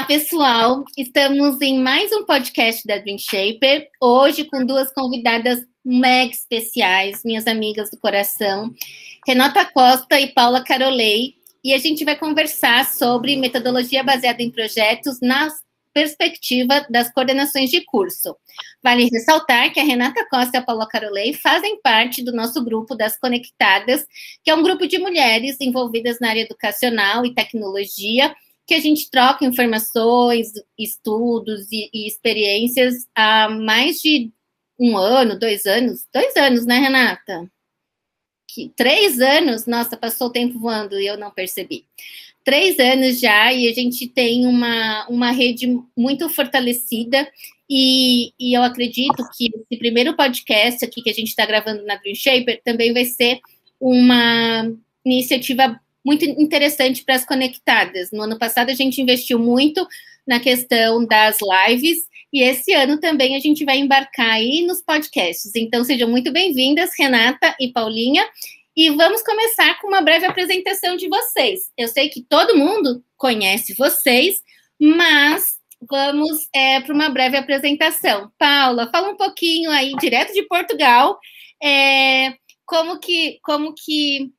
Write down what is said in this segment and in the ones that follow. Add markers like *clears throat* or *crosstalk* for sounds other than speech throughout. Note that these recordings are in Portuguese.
Olá, pessoal! Estamos em mais um podcast da Dream Shaper, hoje com duas convidadas mega especiais, minhas amigas do coração, Renata Costa e Paula Carolei, e a gente vai conversar sobre metodologia baseada em projetos na perspectiva das coordenações de curso. Vale ressaltar que a Renata Costa e a Paula Carolei fazem parte do nosso grupo das Conectadas, que é um grupo de mulheres envolvidas na área educacional e tecnologia, que a gente troca informações, estudos e, e experiências há mais de um ano, dois anos, dois anos, né, Renata? Que, três anos, nossa, passou o tempo voando e eu não percebi. Três anos já, e a gente tem uma, uma rede muito fortalecida, e, e eu acredito que esse primeiro podcast aqui que a gente está gravando na Green Shaper também vai ser uma iniciativa muito interessante para as conectadas. No ano passado, a gente investiu muito na questão das lives, e esse ano também a gente vai embarcar aí nos podcasts. Então, sejam muito bem-vindas, Renata e Paulinha. E vamos começar com uma breve apresentação de vocês. Eu sei que todo mundo conhece vocês, mas vamos é, para uma breve apresentação. Paula, fala um pouquinho aí, direto de Portugal, é, como que, como que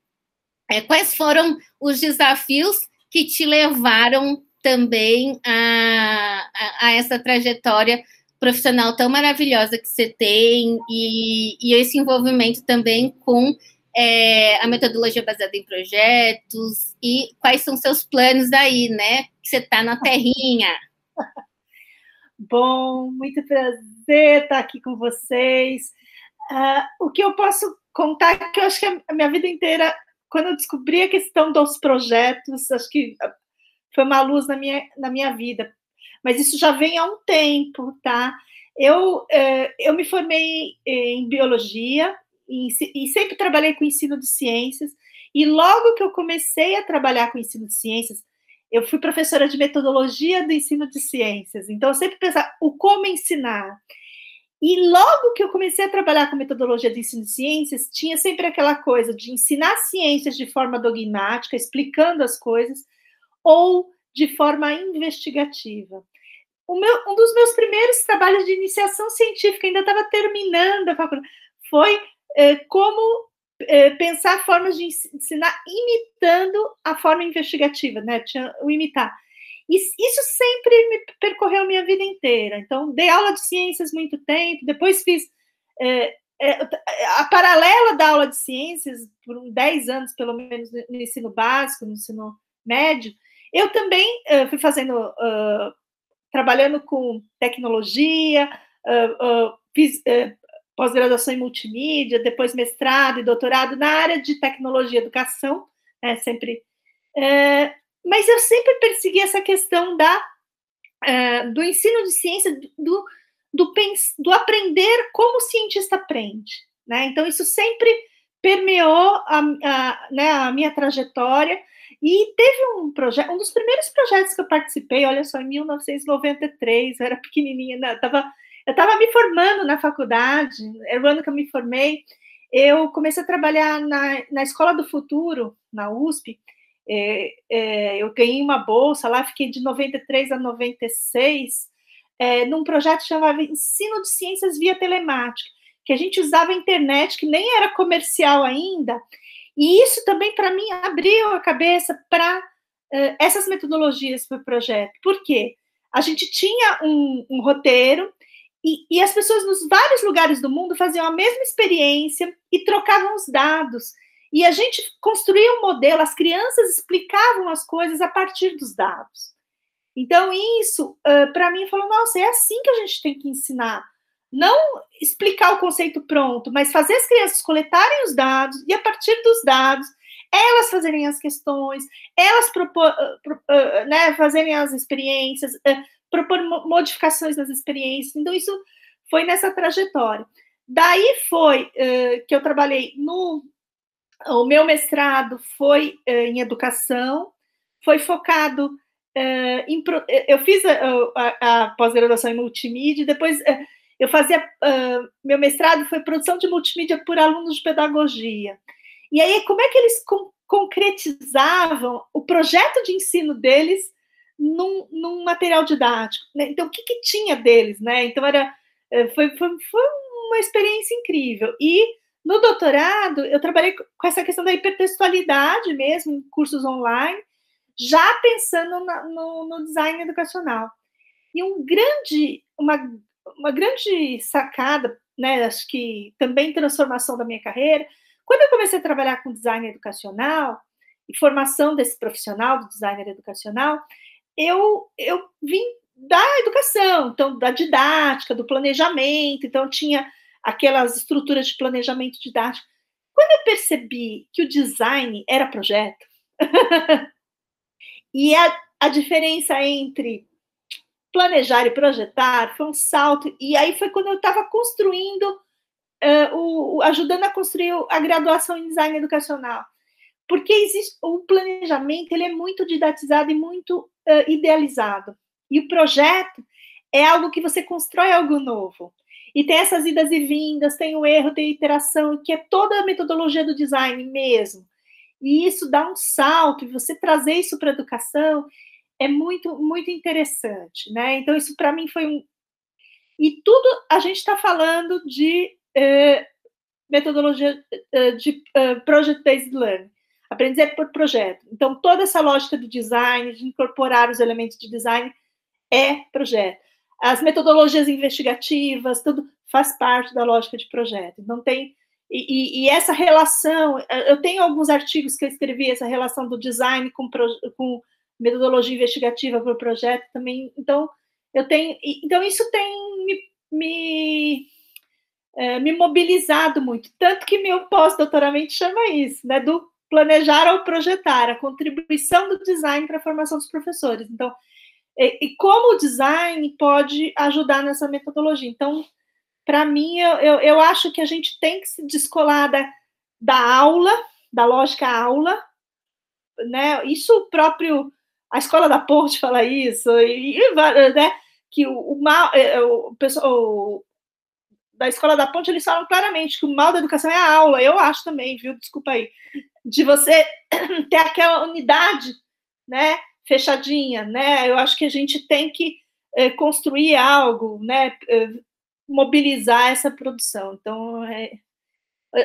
é, quais foram os desafios que te levaram também a, a, a essa trajetória profissional tão maravilhosa que você tem e, e esse envolvimento também com é, a metodologia baseada em projetos e quais são seus planos aí, né? Que você está na terrinha. *laughs* Bom, muito prazer estar aqui com vocês. Uh, o que eu posso contar é que eu acho que a minha vida inteira quando eu descobri a questão dos projetos, acho que foi uma luz na minha, na minha vida. Mas isso já vem há um tempo, tá? Eu, eh, eu me formei em biologia e, e sempre trabalhei com ensino de ciências. E logo que eu comecei a trabalhar com ensino de ciências, eu fui professora de metodologia do ensino de ciências. Então, eu sempre pensava o como ensinar. E logo que eu comecei a trabalhar com metodologia de ensino de ciências, tinha sempre aquela coisa de ensinar ciências de forma dogmática, explicando as coisas, ou de forma investigativa. Meu, um dos meus primeiros trabalhos de iniciação científica, ainda estava terminando a faculdade, foi é, como é, pensar formas de ensinar imitando a forma investigativa, né? Tinha o imitar. Isso sempre me percorreu minha vida inteira. Então, dei aula de ciências muito tempo, depois fiz é, é, a paralela da aula de ciências, por 10 anos, pelo menos, no ensino básico, no ensino médio. Eu também uh, fui fazendo, uh, trabalhando com tecnologia, uh, fiz pós-graduação em multimídia, depois mestrado e doutorado na área de tecnologia e educação, né, sempre mas eu sempre persegui essa questão da, uh, do ensino de ciência, do, do, do aprender como o cientista aprende. Né? Então, isso sempre permeou a, a, né, a minha trajetória. E teve um projeto, um dos primeiros projetos que eu participei, olha só, em 1993, eu era pequenininha, né, eu estava eu estava me formando na faculdade, era o ano que eu me formei, eu comecei a trabalhar na, na Escola do Futuro, na USP, é, é, eu ganhei uma bolsa lá, fiquei de 93 a 96, é, num projeto chamado Ensino de Ciências via Telemática, que a gente usava a internet, que nem era comercial ainda, e isso também, para mim, abriu a cabeça para é, essas metodologias para o projeto. Por quê? A gente tinha um, um roteiro e, e, as pessoas nos vários lugares do mundo faziam a mesma experiência e trocavam os dados. E a gente construía um modelo, as crianças explicavam as coisas a partir dos dados. Então, isso, uh, para mim, falou: nossa, é assim que a gente tem que ensinar. Não explicar o conceito pronto, mas fazer as crianças coletarem os dados e, a partir dos dados, elas fazerem as questões, elas propor, uh, uh, né, fazerem as experiências, propor modificações nas experiências. Então, isso foi nessa trajetória. Daí foi que eu trabalhei no o meu mestrado foi uh, em educação, foi focado uh, em. Eu fiz a, a, a pós-graduação em multimídia, depois uh, eu fazia. meu mestrado foi produção de multimídia por alunos de pedagogia. E aí, como é que eles con concretizavam o projeto de ensino deles num, num material didático. Né? Então, o que, que, tinha deles, né? Então, era, eh, foi, foi, foi uma experiência incrível. E no doutorado, eu trabalhei com essa questão da hipertextualidade mesmo, em cursos online, já pensando na, no, no, design educacional. E um grande, uma, uma grande sacada, né, acho que também transformação da minha carreira, quando eu comecei a trabalhar com design educacional e formação desse profissional, do designer educacional, eu, eu vim da educação, então da didática, do planejamento, então tinha aquelas estruturas de planejamento didático. Quando eu percebi que o design era projeto, *laughs* e a, a diferença entre planejar e projetar foi um salto, e aí foi quando eu estava construindo, uh, o, ajudando a construir a graduação em design educacional. Porque existe o planejamento, ele é muito didatizado e muito uh, idealizado. E o projeto é algo que você constrói algo novo. E tem essas idas e vindas, tem o erro, tem a iteração, que é toda a metodologia do design mesmo. E isso dá um salto, e você trazer isso para a educação é muito, muito interessante, né? Então, isso para mim foi um. E tudo a gente está falando de eh, metodologia eh, de eh, project-based learning, aprender por projeto. Então, toda essa lógica do design, de incorporar os elementos de design, é projeto as metodologias investigativas, tudo faz parte da lógica de projeto. Então, tem. E, e, essa relação, eu tenho alguns artigos que eu escrevi, essa relação do design com, com metodologia investigativa para o projeto também. Então, eu tenho. Então, isso tem me, me, é, me mobilizado muito. Tanto que meu pós-doutoramento chama isso, né? Do planejar ao projetar, a contribuição do design para a formação dos professores. Então, e, e como o design pode ajudar nessa metodologia. Então, para mim, eu, eu, eu, acho que a gente tem que se descolar da, da aula, da lógica aula, né? Isso próprio, a escola da ponte fala isso, e, né? que o, o mal, é, é, o pessoal da escola da ponte eles falam claramente que o mal da educação é a aula. Eu acho também, viu? Desculpa aí, de você *clears throat* ter aquela unidade, né? Fechadinha, né? Eu acho que a gente tem que é, construir algo, né? É, mobilizar essa produção. Então, é,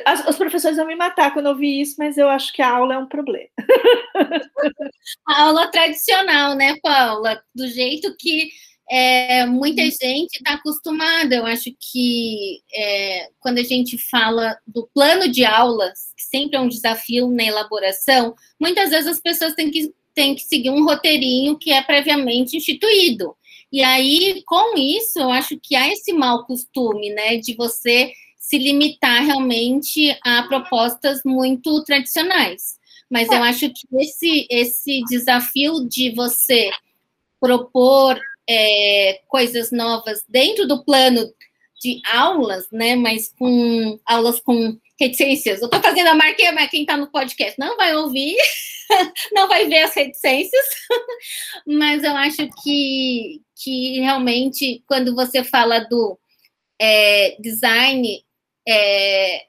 as, os professores vão me matar quando eu ouvir isso, mas eu acho que a aula é um problema. *laughs* A aula tradicional, né, Paula? Do jeito que é, muita gente está acostumada. Eu acho que é, quando a gente fala do plano de aulas, que sempre é um desafio na elaboração, muitas vezes as pessoas têm que tem que seguir um roteirinho que é previamente instituído. E aí, com isso, eu acho que há esse mau costume, né, de você se limitar realmente a propostas muito tradicionais. Mas eu acho que esse, esse desafio de você propor é, coisas novas dentro do plano de aulas, né, mas com aulas com reticências. Eu estou fazendo a marquinha, mas quem está no podcast não vai ouvir, *laughs* não vai ver as reticências, *laughs* mas eu acho que, que realmente, quando você fala do é, design é,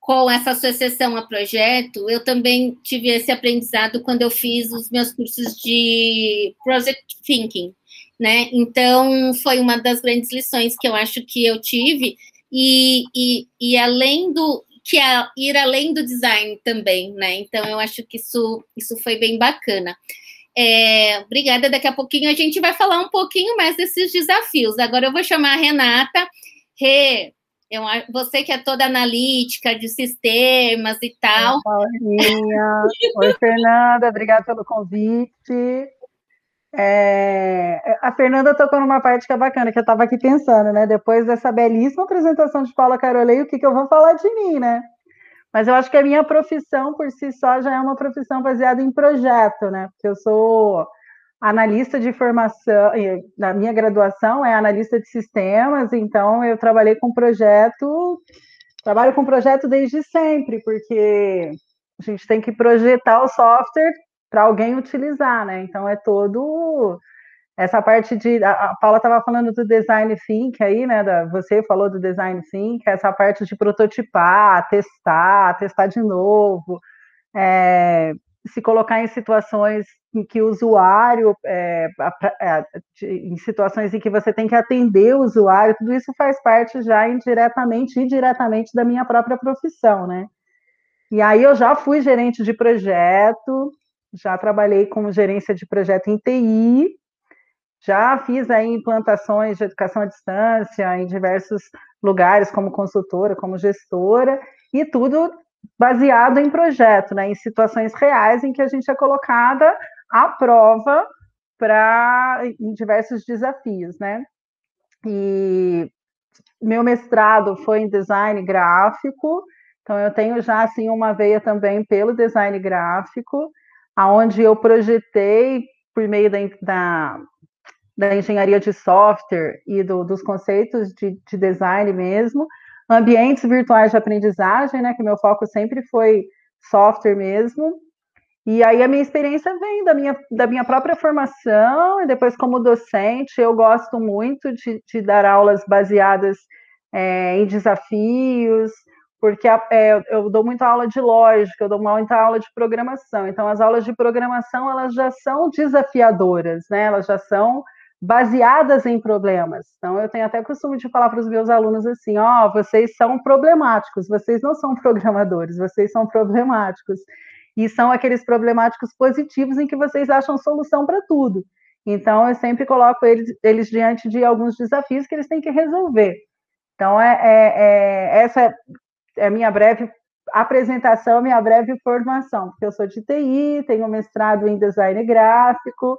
com essa associação a projeto, eu também tive esse aprendizado quando eu fiz os meus cursos de Project Thinking, né? Então, foi uma das grandes lições que eu acho que eu tive, e, e, e além do, que é ir além do design também, né? Então eu acho que isso, isso foi bem bacana. É, obrigada. Daqui a pouquinho a gente vai falar um pouquinho mais desses desafios. Agora eu vou chamar a Renata. Rê, eu, você que é toda analítica de sistemas e tal. Oi, Oi, Fernanda. Obrigada pelo convite. É, a Fernanda tocou numa parte que é bacana, que eu estava aqui pensando, né? Depois dessa belíssima apresentação de Paula Carolei, o que, que eu vou falar de mim, né? Mas eu acho que a minha profissão por si só já é uma profissão baseada em projeto, né? Porque eu sou analista de formação, na minha graduação é analista de sistemas, então eu trabalhei com projeto, trabalho com projeto desde sempre, porque a gente tem que projetar o software para alguém utilizar, né? Então é todo essa parte de a, Paula estava falando do design think aí, né? Da, você falou do design think, essa parte de prototipar, testar, testar de novo, é, se colocar em situações em que o usuário, é, é, em situações em que você tem que atender o usuário, tudo isso faz parte já indiretamente e diretamente da minha própria profissão, né? E aí eu já fui gerente de projeto, já trabalhei como gerência de projeto em TI, já fiz aí implantações de educação à distância em diversos lugares, como consultora, como gestora, e tudo baseado em projeto, né, em situações reais em que a gente é colocada à prova para em diversos desafios, né? E meu mestrado foi em design gráfico, então eu tenho já assim uma veia também pelo design gráfico, aonde eu projetei por meio da, da da engenharia de software e do, dos conceitos de, de, design mesmo, ambientes virtuais de aprendizagem, né, que meu foco sempre foi software mesmo, e aí a minha experiência vem da minha, da minha própria formação, e depois como docente, eu gosto muito de, de dar aulas baseadas é, em desafios, porque é, eu dou muita aula de lógica, eu dou muita aula de programação, então as aulas de programação, elas já são desafiadoras, né, elas já são baseadas em problemas. Então, eu tenho até costume de falar para os meus alunos assim: ó, oh, vocês são problemáticos, vocês não são *laughs* programadores, vocês são problemáticos. E são aqueles problemáticos positivos em que vocês acham solução para tudo. Então, eu sempre coloco eles, eles, diante de alguns desafios que eles têm que resolver. Então, é, é, é essa é a minha breve apresentação, minha breve formação, porque eu sou de TI, tenho mestrado em design gráfico,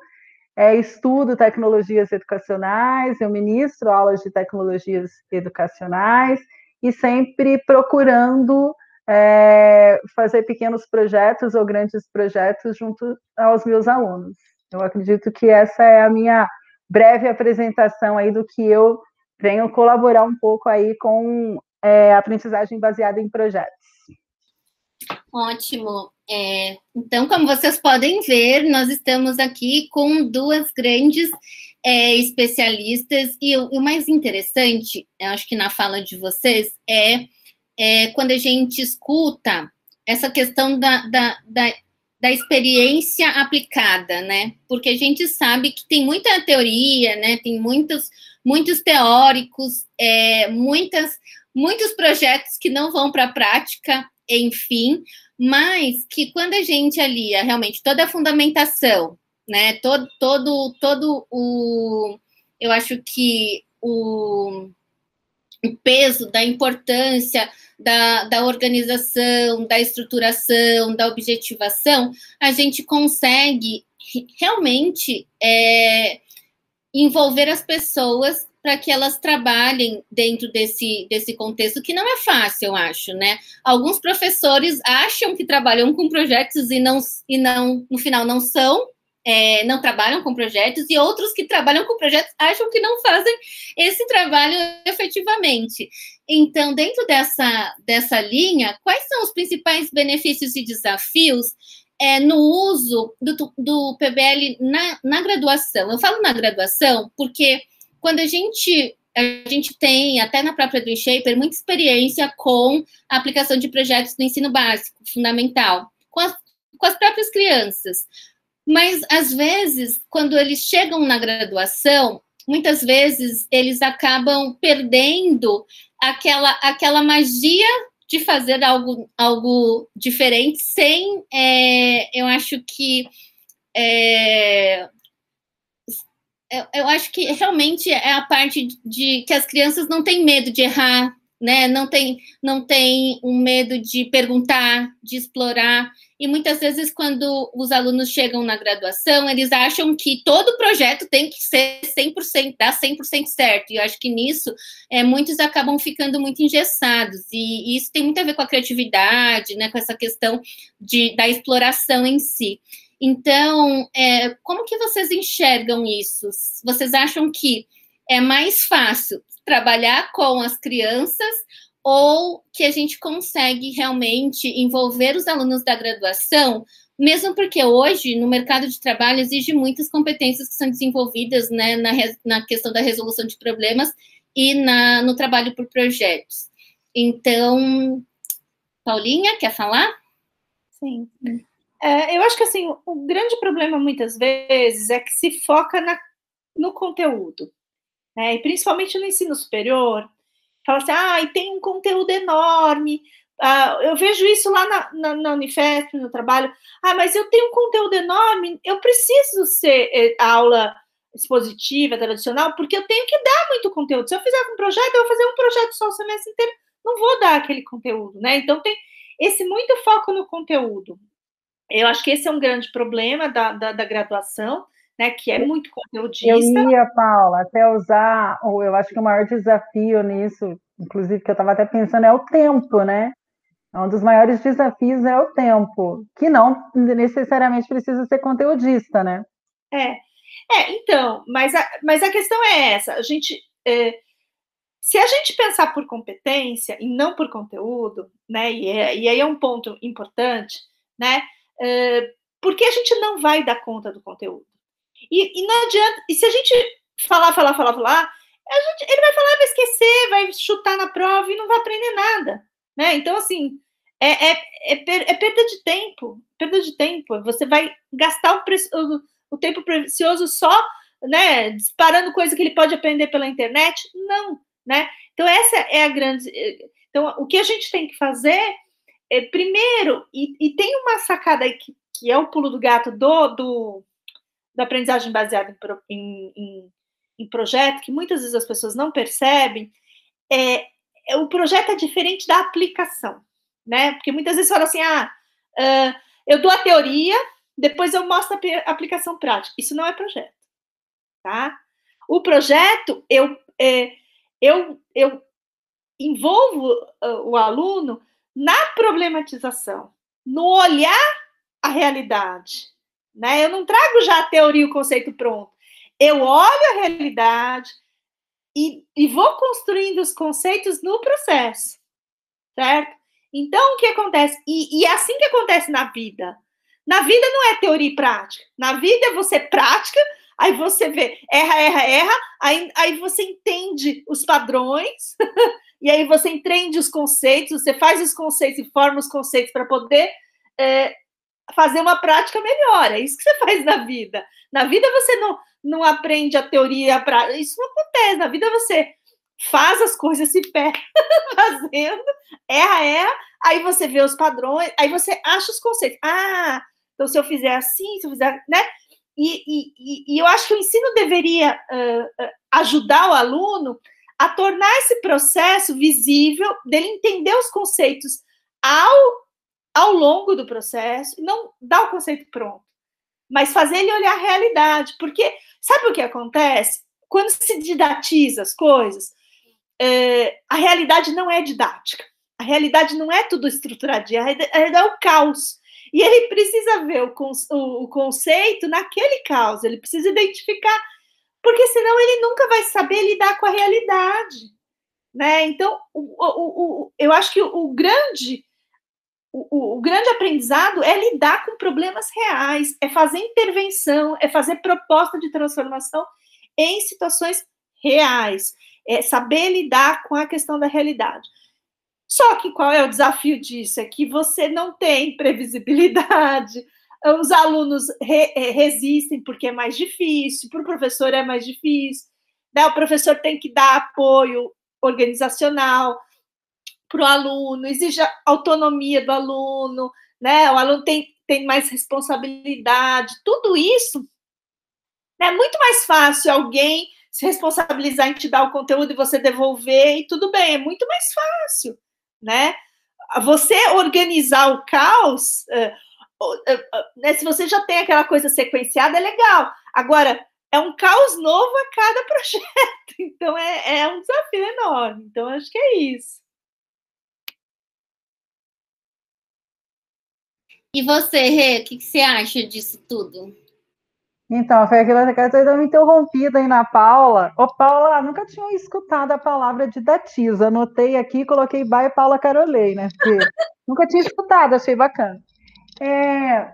é, estudo tecnologias educacionais, eu ministro aulas de tecnologias educacionais e sempre procurando é, fazer pequenos projetos ou grandes projetos junto aos meus alunos. Eu acredito que essa é a minha breve apresentação aí do que eu venho colaborar um pouco aí com é, aprendizagem baseada em projetos. Ótimo. É, então, como vocês podem ver, nós estamos aqui com duas grandes é, especialistas, e o, o, mais interessante, eu acho que na fala de vocês, é, é quando a gente escuta essa questão da, da, da, da, experiência aplicada, né? Porque a gente sabe que tem muita teoria, né? Tem muitos, muitos teóricos, é, muitas, muitos projetos que não vão para a prática, enfim, mas que quando a gente alia realmente toda a fundamentação, né, todo, todo, todo o, eu acho que o, o peso da importância da, da organização, da estruturação, da objetivação, a gente consegue realmente é, envolver as pessoas para que elas trabalhem dentro desse, desse contexto, que não é fácil, eu acho, né? Alguns professores acham que trabalham com projetos e não, e não no final, não são, é, não trabalham com projetos, e outros que trabalham com projetos acham que não fazem esse trabalho efetivamente. Então, dentro dessa, dessa linha, quais são os principais benefícios e desafios é, no uso do, do PBL na, na graduação? Eu falo na graduação porque quando a gente a gente tem, até na própria Dream Shaper, muita experiência com a aplicação de projetos no ensino básico, fundamental, com as, com as próprias crianças. Mas, às vezes, quando eles chegam na graduação, muitas vezes eles acabam perdendo aquela, aquela magia de fazer algo, algo diferente, sem, é, eu acho que, é, eu, eu acho que realmente é a parte de que as crianças não têm medo de errar, né? Não tem, não tem um medo de perguntar, de explorar. E muitas vezes, quando os alunos chegam na graduação, eles acham que todo projeto tem que ser 100%, dar 100% certo. E eu acho que nisso, é, muitos acabam ficando muito engessados. E, e, isso tem muito a ver com a criatividade, né, com essa questão de, da exploração em si. Então, é, como que vocês enxergam isso? Vocês acham que é mais fácil trabalhar com as crianças ou que a gente consegue realmente envolver os alunos da graduação, mesmo porque hoje no mercado de trabalho exige muitas competências que são desenvolvidas né, na, na questão da resolução de problemas e na, no trabalho por projetos. Então, Paulinha, quer falar? Sim. É, eu acho que assim, o grande problema muitas vezes é que se foca na, no conteúdo, né? E principalmente no ensino superior, fala assim, ah, e tem um conteúdo enorme. Ah, eu vejo isso lá na, na, na no trabalho. Ah, mas eu tenho um conteúdo enorme, eu preciso ser eh, aula expositiva, tradicional, porque eu tenho que dar muito conteúdo. Se eu fizer um projeto, eu vou fazer um projeto só o semestre inteiro, não vou dar aquele conteúdo, né? Então tem esse muito foco no conteúdo. Eu acho que esse é um grande problema da, da, da graduação, né? Que é muito conteudista. Eu ia, Paula, até usar, ou eu acho que o maior desafio nisso, inclusive que eu estava até pensando, é o tempo, né? Um dos maiores desafios é o tempo, que não necessariamente precisa ser conteudista, né? É, é, então, mas a, mas a questão é essa: a gente. É, se a gente pensar por competência e não por conteúdo, né? E, é, e aí é um ponto importante, né? Porque a gente não vai dar conta do conteúdo. E, e, não adianta. E se a gente falar, falar, falar, falar, gente, ele vai falar, vai esquecer, vai chutar na prova e não vai aprender nada, né? Então, assim, é, é, é, per, é perda de tempo, perda de tempo. Você vai gastar o, o o tempo precioso só, né, disparando coisa que ele pode aprender pela internet? Não, né? Então essa é a grande. Então o que a gente tem que fazer é primeiro e, e tem uma sacada que, que é o pulo do gato do, do da aprendizagem baseada em, em, em, projeto que muitas vezes as pessoas não percebem. É, é, o projeto é diferente da aplicação, né? Porque muitas vezes fala assim, ah, uh, eu dou a teoria, depois eu mostro a aplicação prática. Isso não é projeto, tá? O projeto, eu, é, eu, eu envolvo o aluno na problematização, no olhar a realidade, né? Eu não trago já a teoria e o conceito pronto. Eu olho a realidade e, e vou construindo os conceitos no processo, certo? Então, o que acontece? E, e é assim que acontece na vida. Na vida não é teoria e prática. Na vida é você prática, aí você vê, erra, erra, erra, aí, aí você entende os padrões, *laughs* e aí você entende os conceitos, você faz os conceitos e forma os conceitos para poder é, fazer uma prática melhor. É isso que você *laughs* faz na vida. Na vida você não, não aprende a teoria, a prática. Isso não acontece. Na vida você faz as coisas, se perde *laughs* fazendo, erra, erra, aí você vê os padrões, aí você acha os conceitos. Ah, então, se eu fizer assim, se eu fizer, né? E, e, eu acho que o ensino deveria uh, ajudar o aluno a tornar esse processo visível, dele entender os conceitos ao, ao longo do processo, não dar o conceito pronto, mas fazer ele olhar a realidade. Porque sabe o que acontece? Quando se didatiza as coisas, é, a realidade não é didática. A realidade não é tudo estruturadinho, a realidade é o caos. E ele precisa ver o, o, o conceito naquele caos, ele precisa identificar, porque senão ele nunca vai saber lidar com a realidade. Né? Então, o, eu acho que o, grande o, o, grande aprendizado é lidar com problemas reais, é fazer intervenção, é fazer proposta de transformação em situações reais, é saber lidar com a questão da realidade. Só que qual é o desafio disso? É que você não tem previsibilidade, *laughs* os alunos re, é, resistem porque é mais difícil, para o professor é mais difícil, né? o professor tem que dar apoio organizacional para o aluno, exige autonomia do aluno, né? o aluno tem, tem mais responsabilidade, tudo isso é muito mais fácil alguém se responsabilizar em te dar o conteúdo e você devolver, e tudo bem, é muito mais fácil né? Você organizar o caos, eh, eh, né, se você já tem aquela coisa sequenciada, é legal. Agora, é um caos novo a cada *laughs* projeto, então é, é um desafio enorme. Então, acho que é isso. E você, Rê, o que, que você acha disso tudo? Então, foi aquilo que eu uma interrompida aí na Paula. Ô, Paula, nunca tinha escutado a palavra didatiza. Anotei aqui e coloquei by Paula Carolei, né? Porque *laughs* nunca tinha escutado, achei bacana. É,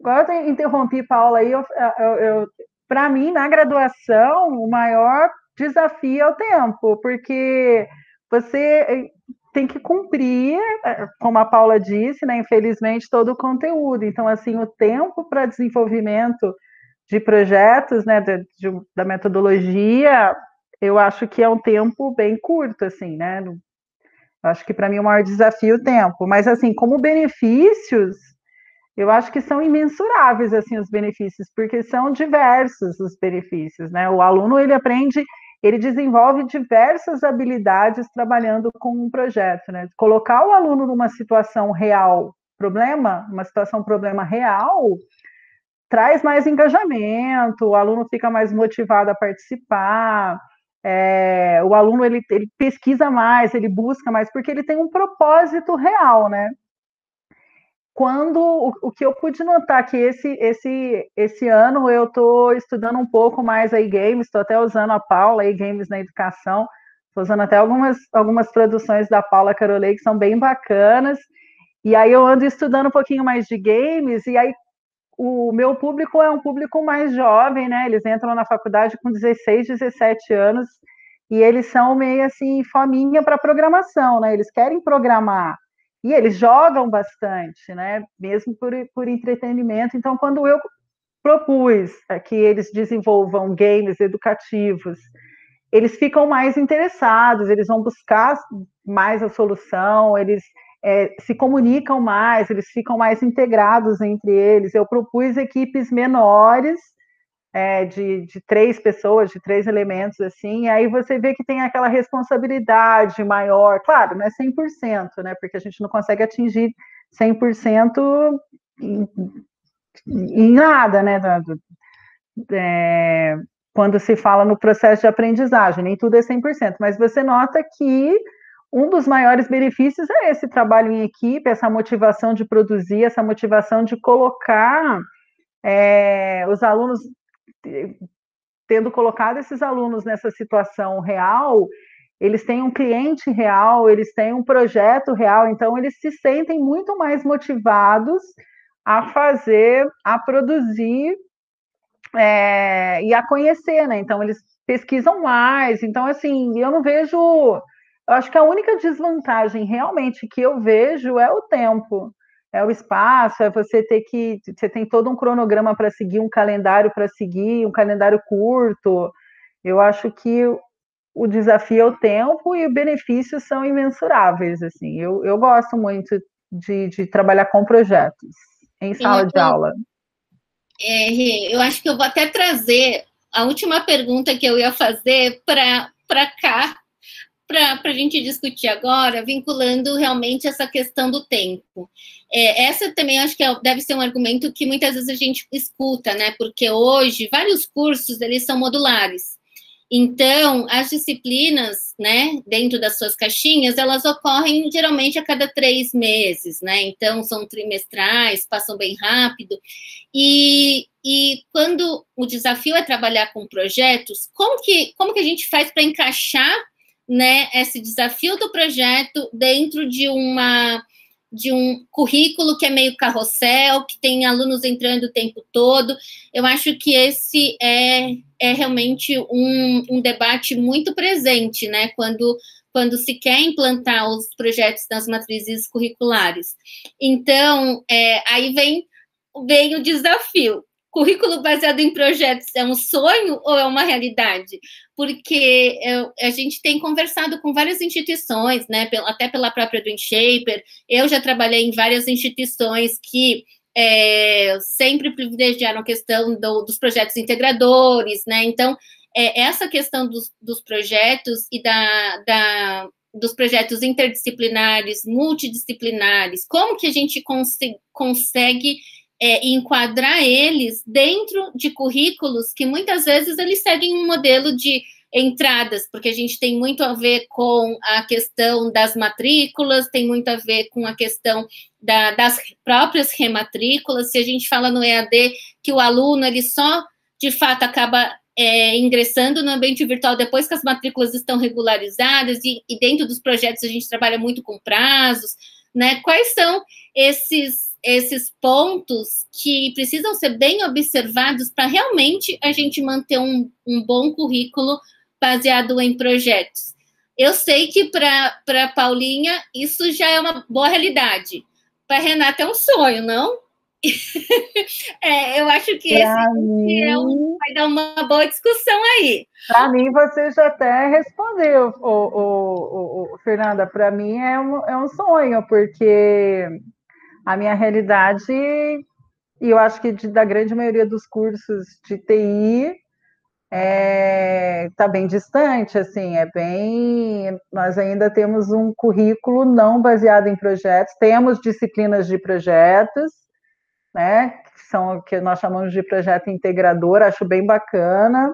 agora eu interrompi Paula aí, eu, eu, eu para mim, na graduação, o maior desafio é o tempo, porque você tem que cumprir, é, como a Paula disse, né, infelizmente, todo o conteúdo. Então, assim, o tempo para desenvolvimento de projetos, né, de, de, da metodologia, eu acho que é um tempo bem curto, assim, né? Acho que para mim o maior desafio é o tempo. Mas, assim, como benefícios, eu acho que são imensuráveis, assim, os benefícios, porque são diversos os benefícios, né? O aluno, ele aprende ele desenvolve diversas habilidades trabalhando com um projeto, né? Colocar o aluno numa situação real, problema, uma situação problema real, traz mais engajamento, o aluno fica mais motivado a participar, é, o aluno ele, ele pesquisa mais, ele busca mais, porque ele tem um propósito real, né? quando o, o, que eu pude notar que esse esse esse ano eu estou estudando um pouco mais aí games, estou até usando a Paula aí games na educação, estou usando até algumas algumas produções da Paula Carolei que são bem bacanas. E aí eu ando estudando um pouquinho mais de games e aí o meu público é um público mais jovem, né? Eles entram na faculdade com 16, 17 anos e eles são meio assim fominha para programação, né? Eles querem programar. E eles jogam bastante, né? Mesmo por, por entretenimento. Então, quando eu propus que eles desenvolvam games educativos, eles ficam mais interessados, eles vão buscar mais a solução, eles é, se comunicam mais, eles ficam mais integrados entre eles. Eu propus equipes menores é, de, de três pessoas, de três elementos, assim, e aí você vê que tem aquela responsabilidade maior, claro, não é 100%, né, porque a gente não consegue atingir 100% em, em nada, né, é, quando se fala no processo de aprendizagem, nem tudo é 100%, mas você nota que um dos maiores benefícios é esse trabalho em equipe, essa motivação de produzir, essa motivação de colocar é, os alunos tendo colocado esses alunos nessa situação real, eles têm um cliente real, eles têm um projeto real, então eles se sentem muito mais motivados a fazer, a produzir é, e a conhecer, né? Então eles pesquisam mais. Então, assim, eu não vejo. Eu acho que a única desvantagem realmente que eu vejo é o tempo é o espaço, é você ter que. Você tem todo um cronograma para seguir, um calendário para seguir, um calendário curto. Eu acho que o desafio é o tempo e os benefícios são imensuráveis. Assim, eu, eu gosto muito de, de trabalhar com projetos em sala de aula. É, eu acho que eu vou até trazer a última pergunta que eu ia fazer para cá, para a gente discutir agora, vinculando realmente essa questão do tempo. É, essa também acho que é, deve ser um argumento que muitas vezes a gente escuta, né? Porque hoje vários cursos eles são modulares. Então, as disciplinas, né, dentro das suas caixinhas, elas ocorrem geralmente a cada três meses, né? Então, são trimestrais, passam bem rápido. E, e quando o desafio é trabalhar com projetos, como que, como que a gente faz para encaixar né, esse desafio do projeto dentro de uma de um currículo que é meio carrossel, que tem alunos entrando o tempo todo. Eu acho que esse é, é realmente um, um debate muito presente, né? Quando, quando se quer implantar os projetos nas matrizes curriculares. Então, é, aí vem, vem o desafio currículo baseado em projetos é um sonho ou é uma realidade? Porque eu, a gente tem conversado com várias instituições, né, até pela própria Dream Shaper, eu já trabalhei em várias instituições que é, sempre privilegiaram a questão do, dos projetos integradores, né, então é, essa questão dos, dos projetos e da, da dos projetos interdisciplinares, multidisciplinares, como que a gente consegue é, enquadrar eles dentro de currículos que muitas vezes eles seguem um modelo de entradas, porque a gente tem muito a ver com a questão das matrículas, tem muito a ver com a questão da, das próprias rematrículas. Se a gente fala no EAD que o aluno ele só de fato acaba é, ingressando no ambiente virtual depois que as matrículas estão regularizadas e, e dentro dos projetos a gente trabalha muito com prazos, né? Quais são esses esses pontos que precisam ser bem observados para realmente a gente manter um, um bom currículo baseado em projetos. Eu sei que para Paulinha isso já é uma boa realidade. Para Renata é um sonho, não? *laughs* é, eu acho que pra esse mim, é um, vai dar uma boa discussão aí. Para mim, você já até respondeu, o, o, o Fernanda. Para mim é um, é um sonho, porque a minha realidade, e eu acho que de, da grande maioria dos cursos de TI, está é, tá bem distante, assim, é bem. Nós ainda temos um currículo não baseado em projetos, temos disciplinas de projetos, né? Que são o que nós chamamos de projeto integrador, acho bem bacana.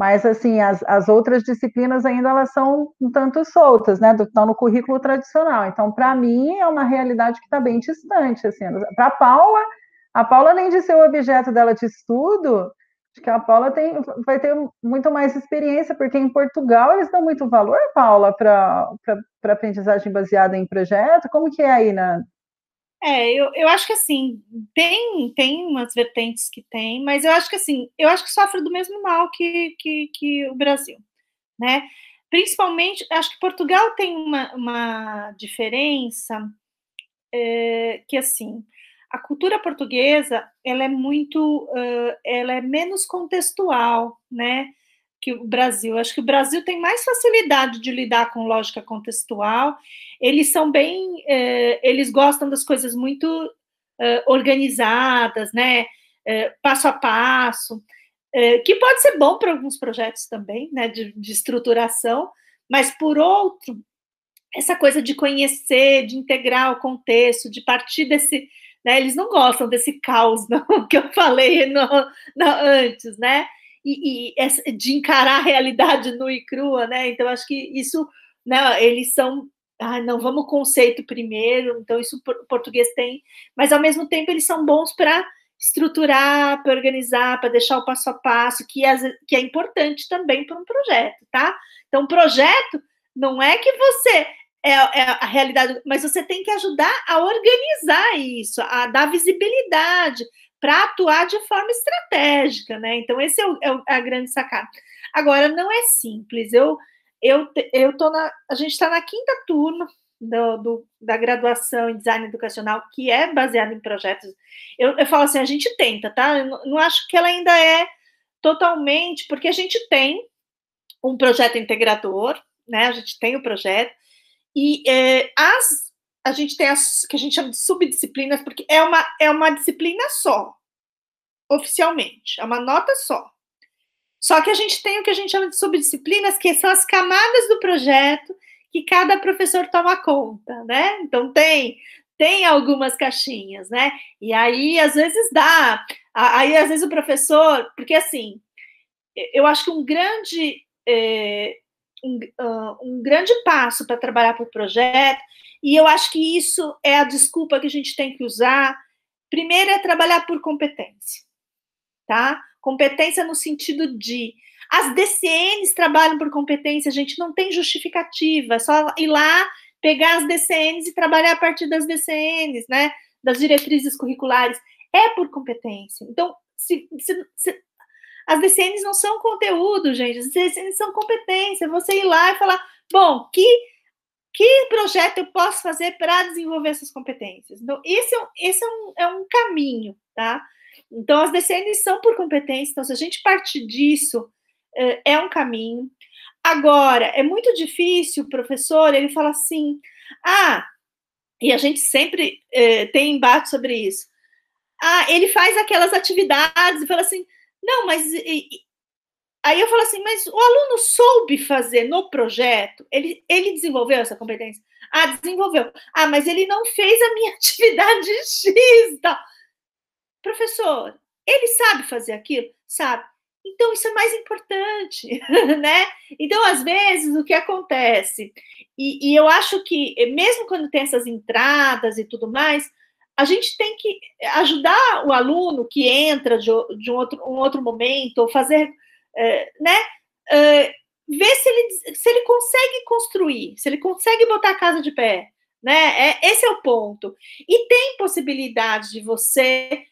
Mas assim, as, as outras disciplinas ainda elas são um tanto soltas, né? Estão no currículo tradicional. Então, para mim, é uma realidade que está bem distante. Assim. Para Paula, a Paula, além de ser o objeto dela de estudo, acho que a Paula tem, vai ter muito mais experiência, porque em Portugal eles dão muito valor, Paula, para aprendizagem baseada em projeto. Como que é aí na, é, eu, eu acho que assim, tem, tem umas vertentes que tem, mas eu acho que assim, eu acho que sofre do mesmo mal que, que, que o Brasil, né? Principalmente, acho que Portugal tem uma, uma diferença é, que assim, a cultura portuguesa ela é muito, uh, ela é menos contextual, né? que o Brasil. Acho que o Brasil tem mais facilidade de lidar com lógica contextual. Eles são bem, é, eles gostam das coisas muito é, organizadas, né? É, passo a passo, que pode ser bom para alguns projetos também, né? De, de estruturação, mas por outro, essa coisa de conhecer, de integrar o contexto, de partir desse, né, eles não gostam desse caos *laughs* não, que eu falei no, no, antes, né? e, e de encarar a realidade *laughs* nua e crua, né? Então, acho que isso, né, eles são. Ah, não, vamos conceito primeiro, então isso o português tem, mas ao mesmo tempo eles são bons para estruturar, para organizar, para deixar o passo a passo, que, as, que é importante também para um projeto, tá? Então, projeto não é que você é, é, a realidade, mas você tem que ajudar a organizar isso, a dar visibilidade, para atuar de forma estratégica, né? Então, esse é, o, é a grande sacada. Agora, não é simples. Eu, eu, eu tô na. A gente está na quinta turma do, do, da graduação em design educacional, que é baseada em projetos. Eu, eu falo assim, a gente tenta, tá? Eu não, não acho que ela ainda é totalmente, porque a gente tem um projeto integrador, né? A gente tem o projeto, e é, as a gente tem as que a gente chama de subdisciplinas, porque é uma, é uma disciplina só, oficialmente, é uma nota só. Só que a gente tem o que a gente chama de subdisciplinas, que são as camadas do projeto que cada professor toma conta, né? Então tem tem algumas caixinhas, né? E aí às vezes dá, aí às vezes o professor, porque assim, eu acho que um grande é, um, uh, um grande passo para trabalhar o projeto e eu acho que isso é a desculpa que a gente tem que usar. Primeiro é trabalhar por competência, tá? Competência no sentido de as DCNs trabalham por competência, gente não tem justificativa, é só ir lá, pegar as DCNs e trabalhar a partir das DCNs, né? Das diretrizes curriculares. É por competência. Então, se, se, se as DCNs não são conteúdo, gente, as DCNs são competência. Você ir lá e falar, bom, que que projeto eu posso fazer para desenvolver essas competências? Então, esse, é, esse é, um, é um caminho, tá? Então, as DCNs são por competência, então, se a gente partir disso, é, é um caminho. Agora, é muito difícil o professor, ele fala assim, ah, e a gente sempre é, tem embate sobre isso. Ah, ele faz aquelas atividades e fala assim, não, mas Aí eu falo assim, mas o aluno soube fazer no projeto? Ele, ele desenvolveu essa competência? Ah, desenvolveu. Ah, mas ele não fez a minha *laughs* atividade X. Tá. Professor, ele sabe fazer aquilo? Sabe. Então, isso é mais importante, *laughs* né? Então, às vezes, o que acontece, e, e, eu acho que, mesmo quando tem essas entradas e tudo mais, a gente tem que ajudar o aluno que entra de, de um, outro, um outro momento, ou fazer é, né? É, ver se ele, se ele consegue construir, se ele consegue botar a casa de pé, né? É, esse é o ponto. E tem possibilidade de você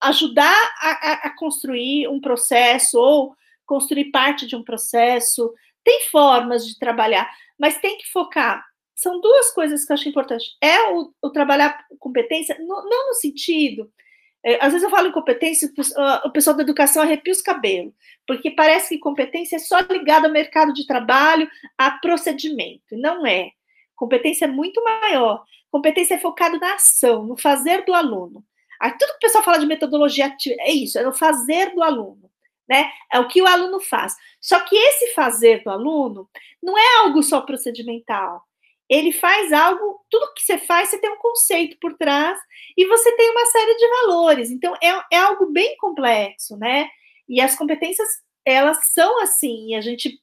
ajudar a, a, construir um processo ou construir parte de um processo. Tem formas de trabalhar, mas tem que focar. São duas coisas que eu acho importante. É o, o trabalhar competência, no, não no sentido. É, às vezes eu falo em competência, o pessoal da educação arrepia os cabelos, porque parece que competência é só ligada ao mercado de trabalho, a procedimento. Não é. Competência é muito maior. Competência é focado na ação, no fazer do aluno. Aí, tudo que o pessoal fala de metodologia é isso, é o fazer do aluno, né? É o que o aluno faz. Só que esse fazer do aluno não é algo só procedimental. Ele faz algo, tudo que você faz, você tem um conceito por trás e você tem uma série de valores. Então, é, é algo bem complexo, né? E as competências, elas são assim, e a gente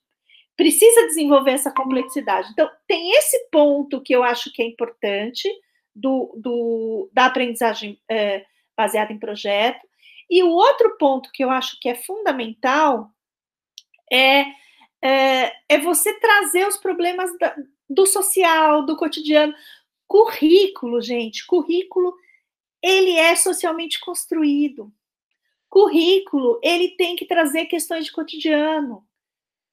precisa desenvolver essa complexidade. Então, tem esse ponto que eu acho que é importante do, do da aprendizagem é, baseada em projeto. E o outro ponto que eu acho que é fundamental é, é, é você trazer os problemas da, do social, do cotidiano. Currículo, gente, currículo, ele é socialmente construído. Currículo, ele tem que trazer questões de cotidiano.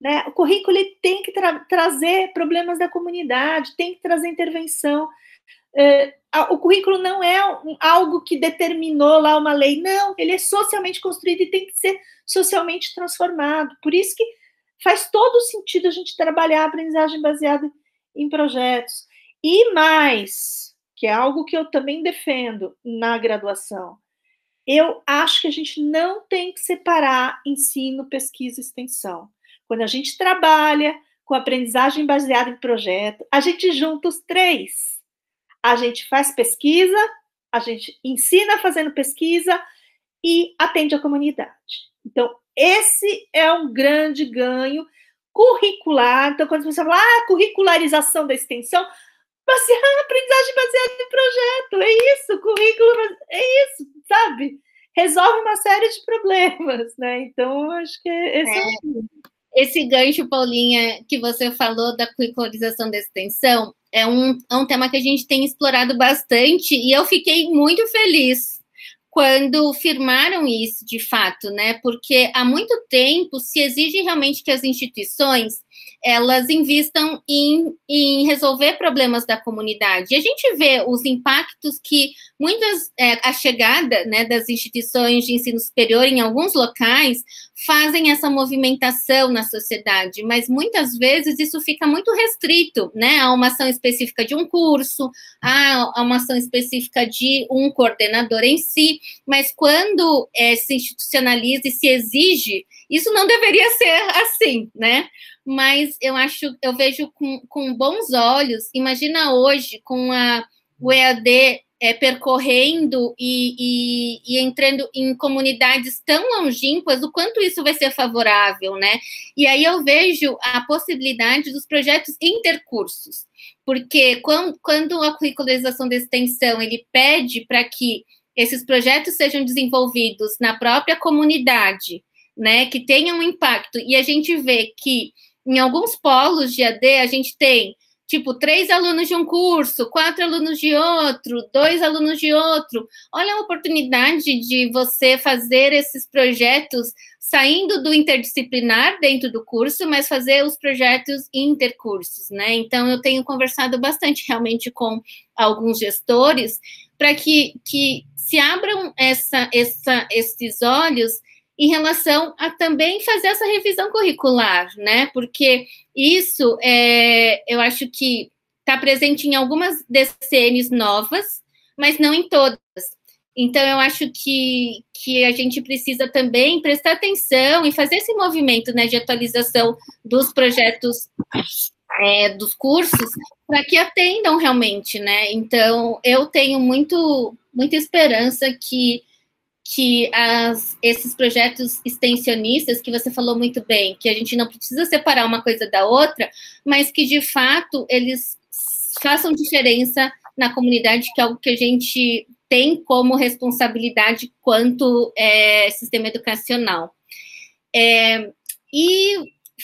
Né? O currículo ele tem que tra trazer problemas da comunidade, tem que trazer intervenção. É, o currículo não é algo que determinou lá uma lei, não, ele é socialmente construído e tem que ser socialmente transformado. Por isso que faz todo sentido a gente trabalhar a aprendizagem baseada em projetos. E mais, que é algo que eu também defendo na graduação, eu acho que a gente não tem que separar ensino, pesquisa e extensão. Quando a gente trabalha com aprendizagem baseada em projeto, a gente junta os três. A gente faz pesquisa, a gente ensina fazendo pesquisa e atende a comunidade. Então, esse é um grande ganho curricular. Então, quando você fala, ah, curricularização da extensão, baseada, aprendizagem baseada em projeto, é isso, currículo, é isso, sabe? Resolve uma série de problemas, né? Então, acho que esse é, é o esse gancho, Paulinha, que você falou da curricularização da extensão, é um, é um tema que a gente tem explorado bastante e eu fiquei muito feliz quando firmaram isso de fato, né? Porque há muito tempo se exige realmente que as instituições elas investam em, em resolver problemas da comunidade. E a gente vê os impactos que muitas é, a chegada né, das instituições de ensino superior em alguns locais fazem essa movimentação na sociedade, mas muitas vezes isso fica muito restrito, né, a uma ação específica de um curso, a, a uma ação específica de um coordenador em si, mas quando é, se institucionaliza e se exige, isso não deveria ser assim, né? Mas eu acho, eu vejo com, com bons olhos. Imagina hoje com a, o EAD é, percorrendo e, e, e, entrando em comunidades tão longínquas, o quanto isso vai ser favorável, né? E aí eu vejo a possibilidade dos projetos intercursos, porque quando, quando a curricularização da extensão ele pede para que esses projetos sejam desenvolvidos na própria comunidade, né, que tenham um impacto, e a gente vê que em alguns polos de AD a gente tem tipo, três alunos de um curso, quatro alunos de outro, dois alunos de outro. Olha a oportunidade de você fazer esses projetos saindo do interdisciplinar dentro do curso, mas fazer os projetos intercursos, né? Então, eu tenho conversado bastante realmente com alguns gestores para que, que se abram essa, essa, esses olhos em relação a também fazer essa revisão curricular, né? Porque isso é, eu acho que está presente em algumas DCNs novas, mas não em todas. Então, eu acho que, que a gente precisa também prestar atenção e fazer esse movimento né, de atualização dos projetos é, dos cursos para que atendam realmente, né? Então, eu tenho muito, muita esperança que que as, esses projetos extensionistas, que você falou muito bem, que a gente não precisa separar uma coisa da outra, mas que de fato eles façam diferença na comunidade, que é algo que a gente tem como responsabilidade quanto é, sistema educacional. É, e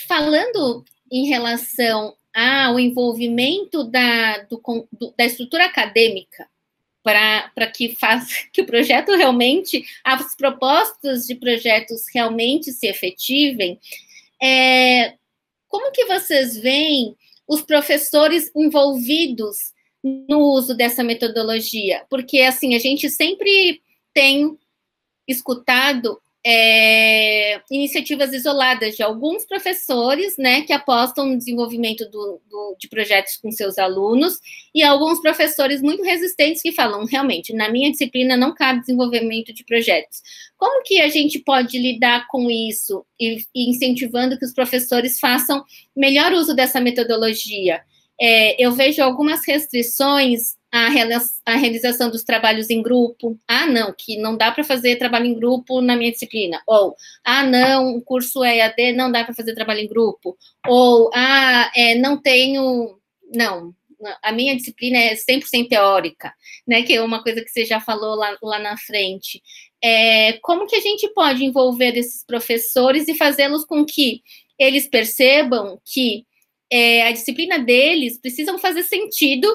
falando em relação ao envolvimento da, do, do, da estrutura acadêmica para que faça *laughs* que o projeto realmente, as propostas de projetos realmente se efetivem. É, como que vocês veem os professores envolvidos no uso dessa metodologia? Porque, assim, a gente sempre tem escutado é, iniciativas isoladas de alguns professores, né, que apostam no desenvolvimento do, do, de projetos com seus alunos, e alguns professores muito resistentes que falam, realmente, na minha disciplina não cabe desenvolvimento de projetos. Como que a gente pode lidar com isso e, e incentivando que os professores façam melhor uso dessa metodologia? É, eu vejo algumas restrições à, à, realização dos trabalhos em grupo. Ah, não, que não dá para fazer trabalho em grupo na minha disciplina. Ou, ah, não, o curso EAD não dá para fazer trabalho em grupo. Ou, ah, é, não tenho. Não, a minha disciplina é 100% teórica, né? Que é uma coisa que você já falou lá, lá na frente. É, como que a gente pode envolver esses professores e fazê-los com que eles percebam que é, a disciplina deles precisam fazer sentido,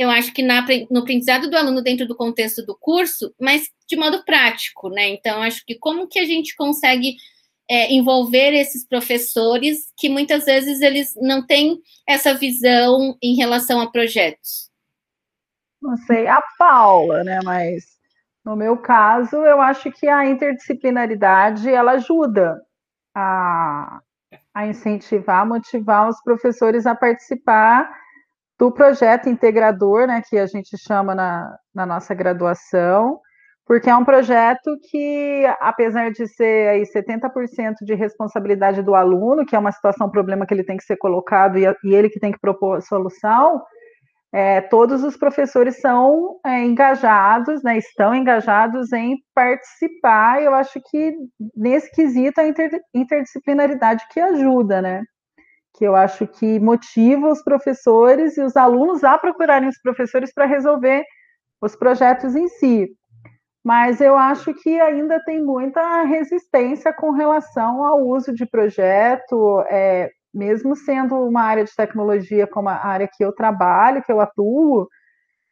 eu acho que na, no aprendizado do aluno dentro do contexto do curso, mas de modo prático, né? Então, acho que como que a gente consegue é, envolver esses professores que muitas vezes eles não têm essa visão em relação a projetos? Não sei, a Paula, né? Mas no meu caso, eu acho que a interdisciplinaridade ela ajuda a, a incentivar, motivar os professores a participar do projeto integrador, né, que a gente chama na, na nossa graduação, porque é um projeto que, apesar de ser aí 70% de responsabilidade do aluno, que é uma situação, um problema que ele tem que ser colocado e, e ele que tem que propor a solução, é, todos os professores são é, engajados, né, estão engajados em participar, eu acho que nesse quesito a inter, interdisciplinaridade que ajuda, né? Que eu acho que motiva os professores e os alunos a procurarem os professores para resolver os projetos em si. Mas eu acho que ainda tem muita resistência com relação ao uso de projeto, é, mesmo sendo uma área de tecnologia como a área que eu trabalho, que eu atuo,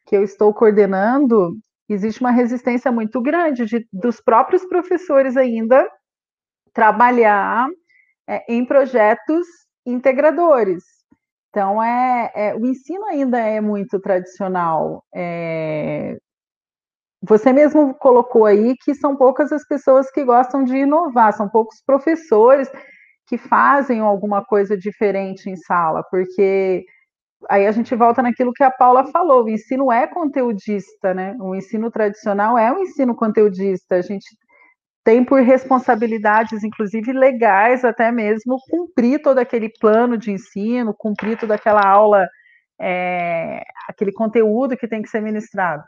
que eu estou coordenando, existe uma resistência muito grande de, dos próprios professores ainda trabalhar é, em projetos integradores. Então, é, é, o ensino ainda é muito tradicional. É, você mesmo colocou aí que são poucas as pessoas que gostam de inovar, são poucos professores que fazem alguma coisa diferente em sala, porque aí a gente volta naquilo que a Paula falou, o ensino é conteudista, né? O ensino tradicional é um ensino conteudista, a gente tem por responsabilidades, inclusive legais, até mesmo cumprir todo aquele plano de ensino, cumprir toda aquela aula, é, aquele conteúdo que tem que ser ministrado.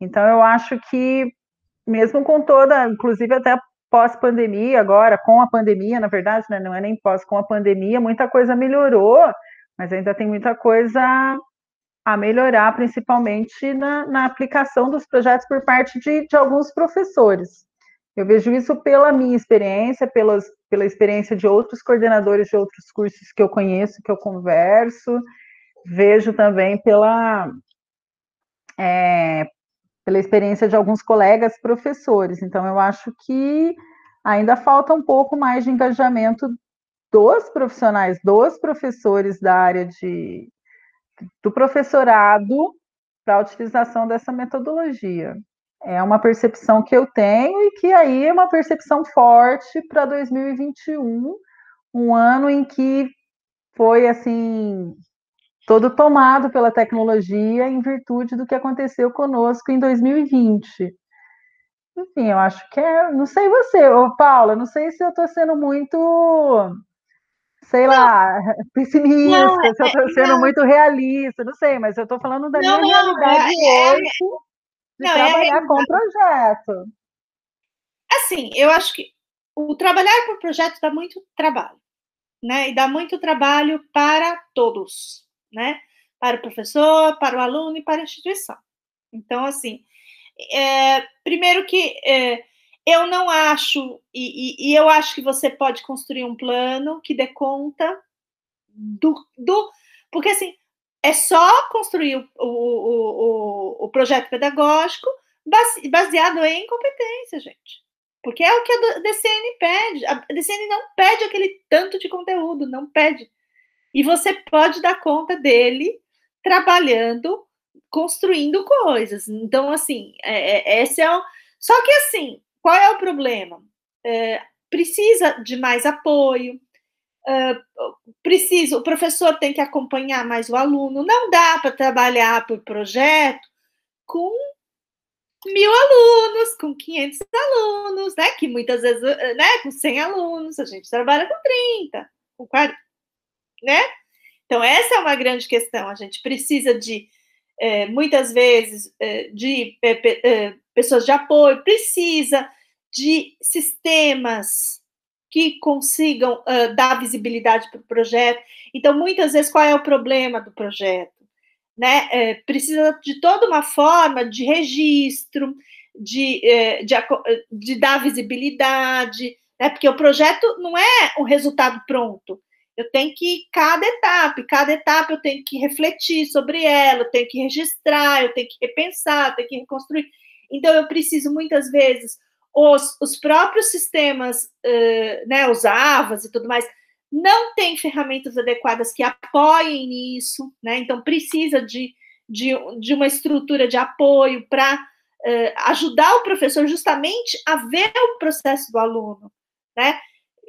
Então, eu acho que, mesmo com toda, inclusive até pós-pandemia, agora, com a pandemia, na verdade, né, não é nem pós, com a pandemia, muita coisa melhorou, mas ainda tem muita coisa a melhorar, principalmente na, na aplicação dos projetos por parte de, de, alguns professores. Eu vejo isso pela minha experiência, pelas, pela experiência de outros coordenadores de outros cursos que eu conheço, que eu converso, vejo também pela, é, pela experiência de alguns colegas professores. Então, eu acho que ainda falta um pouco mais de engajamento dos profissionais, dos professores da área de do professorado para a utilização dessa metodologia. É uma percepção que eu tenho e que aí é uma percepção forte para 2021, um ano em que foi assim todo tomado pela tecnologia em virtude do que aconteceu conosco em 2020. Enfim, eu acho que é. Não sei você, ô Paula, não sei se eu estou sendo muito, sei lá, *laughs* pessimista, não, se eu estou é, sendo não. muito realista, não sei, mas eu estou falando da não, minha realidade é, hoje de é trabalhar é, com o projeto. Assim, eu acho que o trabalhar por projeto dá muito trabalho, né? E dá muito trabalho para todos né? Para o professor, para o aluno e para a instituição. Então, assim, é, primeiro que é, eu não acho, e, e, e, eu acho que você pode construir um plano que dê conta do. do porque, assim, é só construir o, o, o, o projeto pedagógico baseado em competência, gente. Porque é o que a DCN pede. A DCN não pede aquele tanto de conteúdo, não pede. E você pode dar conta dele trabalhando, construindo coisas. Então, assim, é, é, esse é o. Só que, assim, qual é o problema? É, precisa de mais apoio, precisa, o professor tem que acompanhar mais o aluno. Não dá para trabalhar por projeto com mil alunos, com 500 alunos, né? Que muitas vezes, né? Com 100 alunos, a gente trabalha com 30, com 40, né? Então, essa é uma grande questão. A gente precisa de, é, muitas vezes, é, de é, pessoas de apoio, precisa de sistemas que consigam uh, dar visibilidade para o projeto. Então, muitas vezes, qual é o problema do projeto? Né? É, precisa de toda uma forma de registro, de, é, de, de dar visibilidade, né? porque o projeto não é um resultado pronto. Eu tenho que, cada etapa, cada etapa eu tenho que refletir sobre ela, eu tenho que registrar, eu tenho que repensar, eu tenho que reconstruir. Então, eu preciso, muitas vezes, os, os próprios sistemas, uh, né, os AVAs e tudo mais, não têm ferramentas adequadas que apoiem nisso, né? Então precisa de, de, de uma estrutura de apoio para uh, ajudar o professor justamente a ver o processo do aluno, né?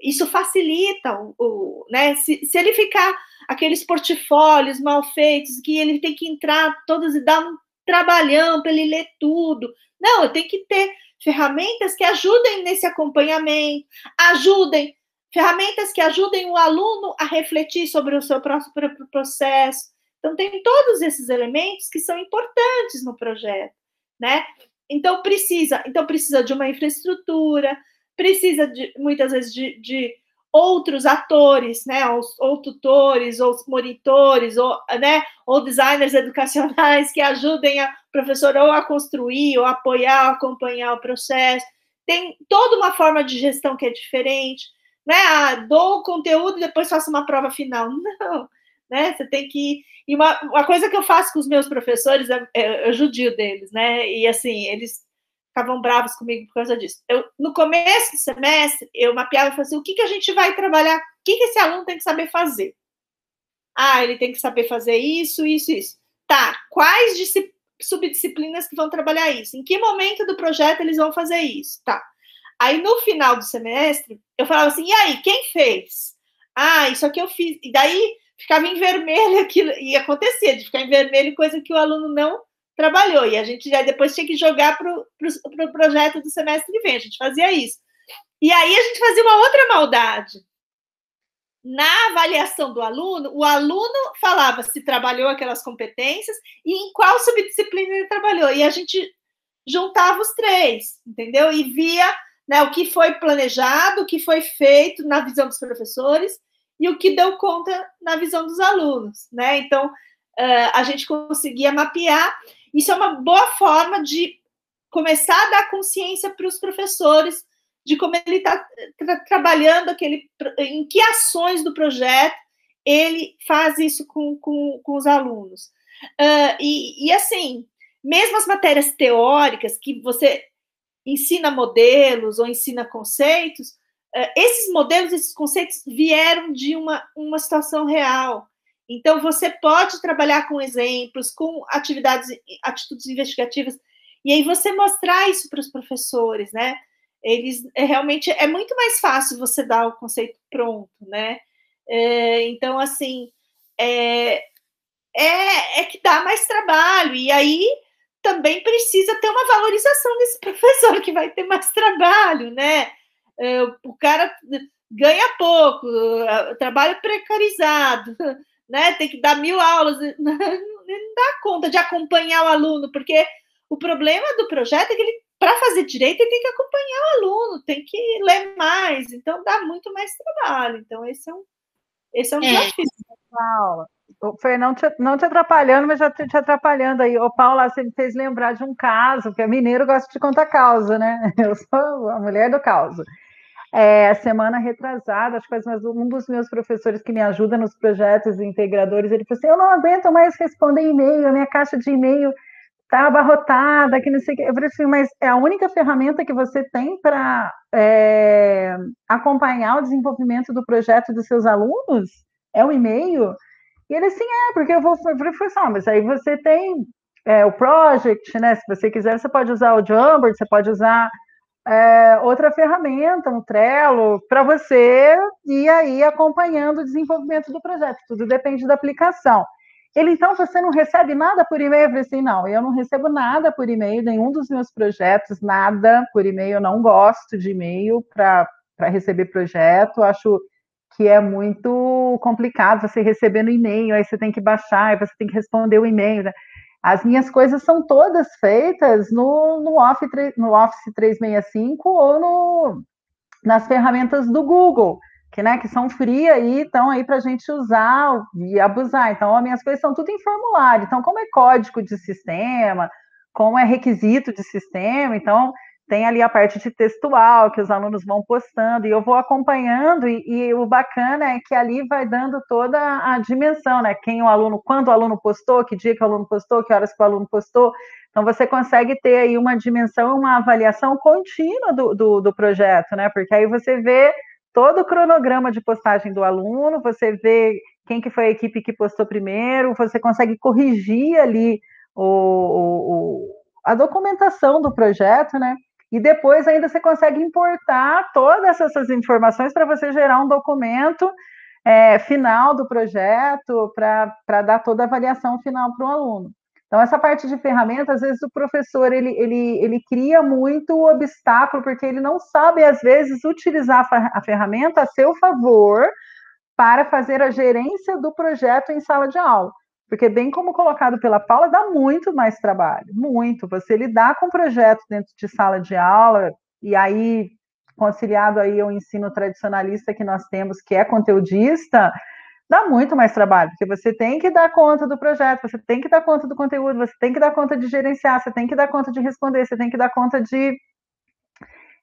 Isso facilita o, o né? Se, se ele ficar aqueles portfólios mal feitos, que ele tem que entrar todos e dar um trabalhão para ele ler tudo. Não, eu tenho que ter ferramentas que ajudem nesse acompanhamento, ajudem, ferramentas que ajudem o aluno a refletir sobre o seu próprio processo. Então, tem todos esses elementos que são importantes no projeto, né? Então, precisa, então precisa de uma infraestrutura, precisa de, muitas vezes de, de outros atores, né, ou, ou, tutores, ou monitores, ou, né, ou designers educacionais que ajudem a professor ou a construir, ou apoiar, ou acompanhar o processo. Tem toda uma forma de gestão que é diferente, né? Ah, dou o conteúdo e depois faço uma prova final. *laughs* Não, né? Você tem que e uma, uma coisa que eu faço com os meus professores é, é eu judio deles, né? E assim, eles ficavam bravos comigo por causa disso. Eu, no começo do semestre, eu mapeava e falava assim, o que, que a gente vai trabalhar, o que, que esse aluno tem que saber fazer? Ah, ele tem que saber fazer isso, isso, isso. Tá, quais subdisciplinas que vão trabalhar isso? Em que momento do projeto eles vão fazer isso? Tá. Aí, no final do semestre, eu falava assim, e aí, quem fez? Ah, isso aqui eu fiz. E daí, ficava em vermelho *laughs* aquilo, e acontecia de ficar em vermelho, coisa que o aluno não trabalhou. E a gente já depois tinha que jogar para o pro projeto do semestre que vem. A gente fazia isso. E aí a gente fazia uma outra maldade. Na avaliação do aluno, o aluno falava se trabalhou aquelas competências e em qual subdisciplina ele trabalhou. E a gente juntava os três, entendeu? E via né, o que foi planejado, o que foi feito na visão dos professores e o que deu conta na visão dos alunos, né? Então, uh, a gente conseguia mapear isso é uma boa forma de começar a dar consciência para os professores de como ele está tra trabalhando aquele, em que ações do projeto ele faz isso com, com, com os alunos. Uh, e, e, assim, mesmo as matérias teóricas que você ensina modelos ou ensina conceitos, uh, esses modelos, esses conceitos vieram de uma, uma situação real. Então, você pode trabalhar com exemplos, com atividades, atitudes investigativas, e aí você mostrar isso para os professores, né? Eles é, realmente é muito mais fácil você dar o conceito pronto, né? É, então, assim, é, é, é que dá mais trabalho, e aí também precisa ter uma valorização desse *laughs* professor que vai ter mais trabalho, né? É, o cara ganha pouco, trabalho precarizado, né? Tem que dar mil aulas, *laughs* não dá conta de acompanhar o aluno, porque o problema do projeto é que ele, para fazer direito, ele tem que acompanhar o aluno, tem que ler mais, então dá muito mais trabalho. Então, esse é um, esse é um é. desafio. Paula, foi não te, não te atrapalhando, mas já te, te atrapalhando aí. Ô, Paula, você me fez lembrar de um caso, porque mineiro gosta de contar causa, né? *laughs* Eu sou a mulher do caos. É, semana retrasada, acho que mas um dos meus professores que me ajuda nos projetos integradores, ele falou assim: Eu não aguento mais responder e-mail, a minha caixa de e-mail está abarrotada, que não sei o que. Eu falei assim: Mas é a única ferramenta que você tem para é, acompanhar o desenvolvimento do projeto dos seus alunos? é o e-mail? E ele assim, é, porque eu vou. Eu falei, mas aí você tem é, o project, né? Se você quiser, você pode usar o Jamboard, você pode usar é, outra ferramenta, um Trello, para você ir aí acompanhando o desenvolvimento do projeto. Tudo depende da aplicação. Ele, então, você não recebe nada por e-mail? Eu falei assim, não, eu não recebo nada por e-mail, nenhum dos meus projetos, nada por e-mail, eu não gosto de e-mail para receber projeto, acho que é muito complicado você receber no e-mail, aí você tem que baixar, aí você tem que responder o e-mail. Né? As minhas coisas são todas feitas no, no, Office, no Office 365 ou no, nas ferramentas do Google, que, né, que são free aí, estão aí para a gente usar e abusar. Então, as minhas coisas são tudo em formulário. Então, como é código de sistema, como é requisito de sistema, então tem ali a parte de textual que os alunos vão postando e eu vou acompanhando e, e, o bacana é que ali vai dando toda a dimensão, né? Quem o aluno, quando o aluno postou, que dia que o aluno postou, que horas que o aluno postou. Então você consegue ter aí uma dimensão, uma avaliação contínua do, do, do projeto, né? Porque aí você vê todo o cronograma de postagem do aluno, você vê quem que foi a equipe que postou primeiro, você consegue corrigir ali o, o, a documentação do projeto, né? E depois ainda você consegue importar todas essas informações para você gerar um documento é, final do projeto, para dar toda a avaliação final para o aluno. Então, essa parte de ferramenta, às vezes o professor, ele, ele, ele cria muito obstáculo, porque ele não sabe, às vezes, utilizar a ferramenta a seu favor para fazer a gerência do projeto em sala de aula. Porque, bem como colocado pela Paula, dá muito mais trabalho, muito. Você lidar com projetos dentro de sala de aula, e aí, conciliado aí ao ensino tradicionalista que nós temos, que é conteudista, dá muito mais trabalho, porque você tem que dar conta do projeto, você tem que dar conta do conteúdo, você tem que dar conta de gerenciar, você tem que dar conta de responder, você tem que dar conta de,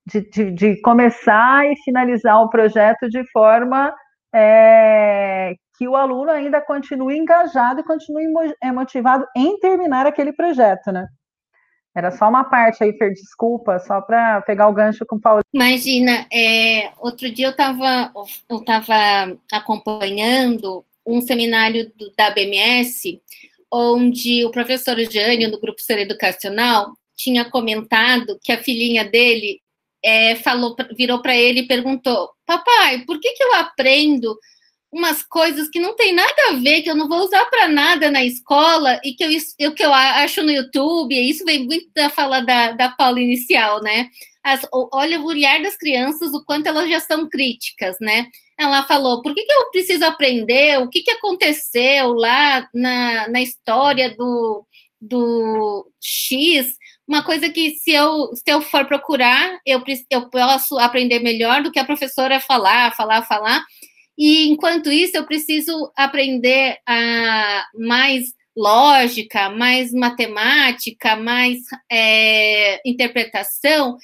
de, de, de começar e finalizar o projeto de forma é, que o aluno ainda continue engajado e continue é, motivado em terminar aquele projeto, né? Era só uma parte aí, Fer, desculpa, só para pegar o gancho com o Paulo. Imagina, é, outro dia eu estava eu tava acompanhando um seminário do, da BMS, onde o professor Jânio, do Grupo Ser Educacional, tinha comentado que a filhinha dele é, falou, virou para ele e perguntou: Papai, por que, que eu aprendo umas coisas que não tem nada a ver, que eu não vou usar para nada na escola e que eu, eu, que eu acho no YouTube? Isso vem muito da fala da, da Paula inicial, né? As, olha o olhar das crianças, o quanto elas já são críticas, né? Ela falou: por que, que eu preciso aprender? O que, que aconteceu lá na, na história do, do X? uma coisa que se eu, se eu for procurar, eu, eu posso aprender melhor do que a professora falar, falar, falar. E enquanto isso, eu preciso aprender a mais lógica, mais matemática, mais é, interpretação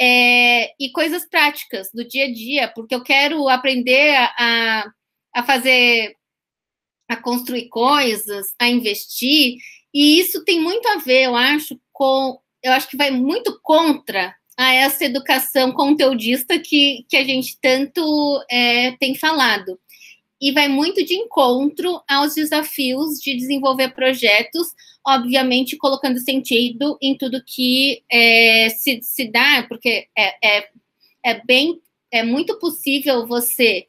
é, e coisas práticas do dia a dia, porque eu quero aprender a, a fazer, a construir coisas, a investir, e isso tem muito a ver, eu acho, com eu acho que vai muito contra a essa educação conteudista que, que a gente tanto é, tem falado. E vai muito de encontro aos desafios de desenvolver projetos, obviamente colocando sentido em tudo que é, se, se dá, porque é, é, é bem, é muito possível você,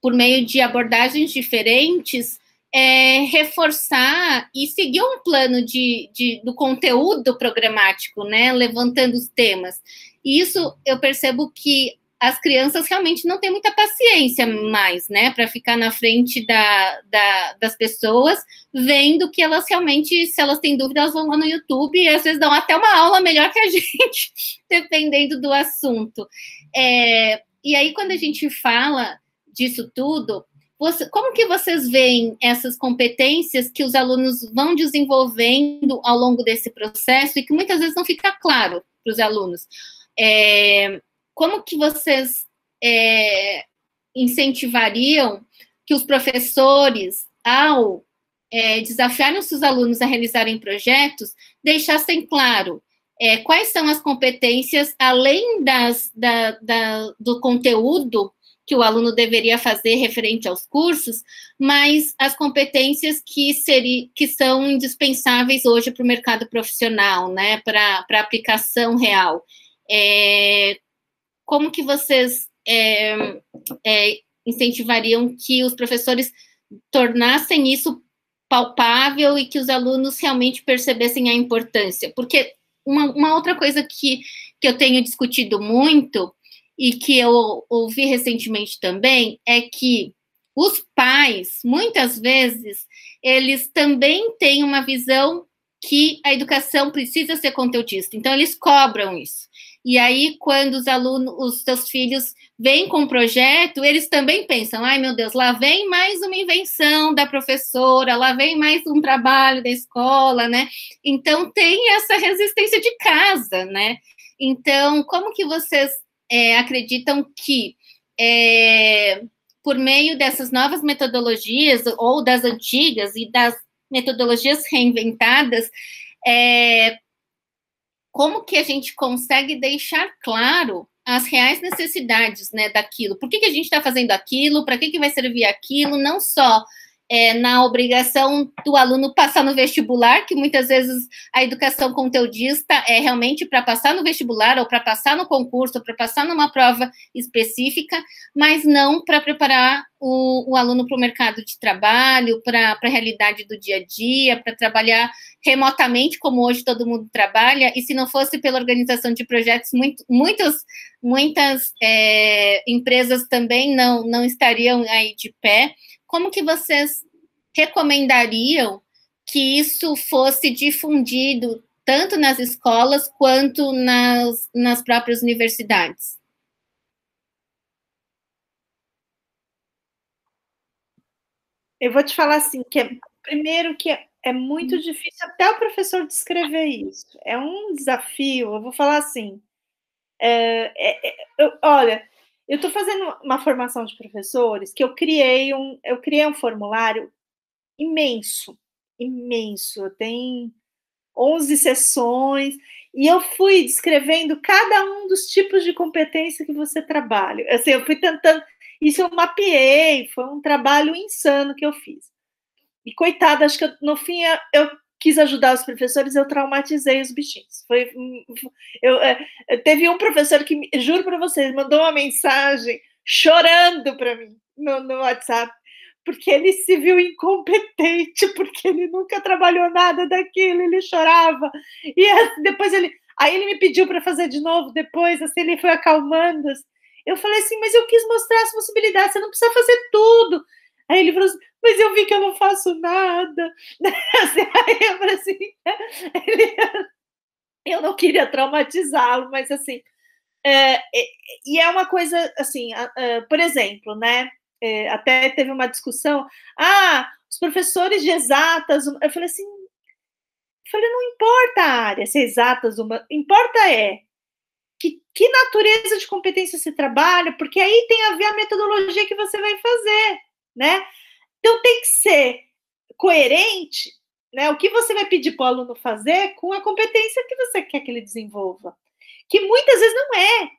por meio de abordagens diferentes, é, reforçar e seguir um plano de, de, do conteúdo programático, né? Levantando os temas. E isso eu percebo que as crianças realmente não têm muita paciência mais, né, para ficar na frente da, da, das pessoas, vendo que elas realmente, se elas têm dúvida, elas vão lá no YouTube e às vezes dão até uma aula melhor que a *laughs* gente, dependendo do assunto. É, e aí, quando a gente fala disso tudo, você, como que vocês veem essas competências que os alunos vão desenvolvendo ao longo desse processo e que muitas vezes não fica claro para os alunos? É, como que vocês é, incentivariam que os professores, ao é, desafiarem os seus alunos a realizarem projetos, deixassem claro é, quais são as competências, além das, da, da, do conteúdo que o aluno deveria fazer referente aos cursos, mas as competências que, seria, que são indispensáveis hoje para o mercado profissional, né, para a aplicação real. É, como que vocês é, é, incentivariam que os professores tornassem isso palpável e que os alunos realmente percebessem a importância? Porque uma, uma outra coisa que, que eu tenho discutido muito e que eu ouvi recentemente também é que os pais, muitas vezes, eles também têm uma visão que a educação precisa ser conteudista. Então, eles cobram isso. E aí, quando os alunos, os seus filhos vêm com um projeto, eles também pensam: ai meu Deus, lá vem mais uma invenção da professora, lá vem mais um trabalho da escola, né? Então, tem essa resistência de casa, né? Então, como que vocês é, acreditam que, é, por meio dessas novas metodologias, ou das antigas e das metodologias reinventadas, é, como que a gente consegue deixar claro as reais necessidades né, daquilo? Por que, que a gente está fazendo aquilo? Para que, que vai servir aquilo? Não só é, na obrigação do aluno passar no vestibular, que muitas vezes a educação conteudista é realmente para passar no vestibular, ou para passar no concurso, ou para passar numa prova específica, mas não para preparar o, o, aluno para o mercado de trabalho, para a realidade do dia a dia, para trabalhar remotamente, como hoje todo mundo trabalha, e se não fosse pela organização de projetos, muito, muitos, muitas é, empresas também não, não estariam aí de pé como que vocês recomendariam que isso fosse difundido tanto nas escolas quanto nas, nas próprias universidades? Eu vou te falar assim, que é, primeiro que é, é muito hum. difícil até o professor descrever isso. É um desafio. Eu vou falar assim. É, é, é eu, olha, eu estou fazendo uma formação de professores que eu criei um, eu criei um formulário imenso, imenso. Tem 11 sessões e eu fui descrevendo cada um dos tipos de competência que você trabalha. Assim, eu fui tentando, isso eu mapeei, foi um trabalho insano que eu fiz. E coitada, acho que eu, no fim eu quis ajudar os professores, eu traumatizei os bichinhos. Foi, eu, é, teve um professor que, juro para vocês, mandou uma mensagem chorando para mim no, no WhatsApp, porque ele se viu incompetente, *laughs* porque ele nunca trabalhou nada daquilo, ele chorava. E depois ele, aí ele me pediu para fazer de novo, depois assim ele foi acalmando. Eu falei assim, mas eu quis mostrar as possibilidades, você não precisa fazer tudo. Aí ele falou assim, mas eu vi que eu não faço nada. *laughs* Assim, aí eu falei assim, *laughs* ele, eu não queria traumatizá-lo, mas assim, é, e é uma coisa assim, por exemplo, né? É, até teve uma discussão, ah, os professores de exatas, eu falei assim, eu falei, não importa a área, se é exatas, uma, importa é que, que natureza de competência você trabalha, porque aí tem a ver a metodologia que você vai fazer né? Então tem que ser coerente, né? O que você vai pedir para o aluno fazer com a competência que você quer que ele desenvolva, que muitas vezes não é.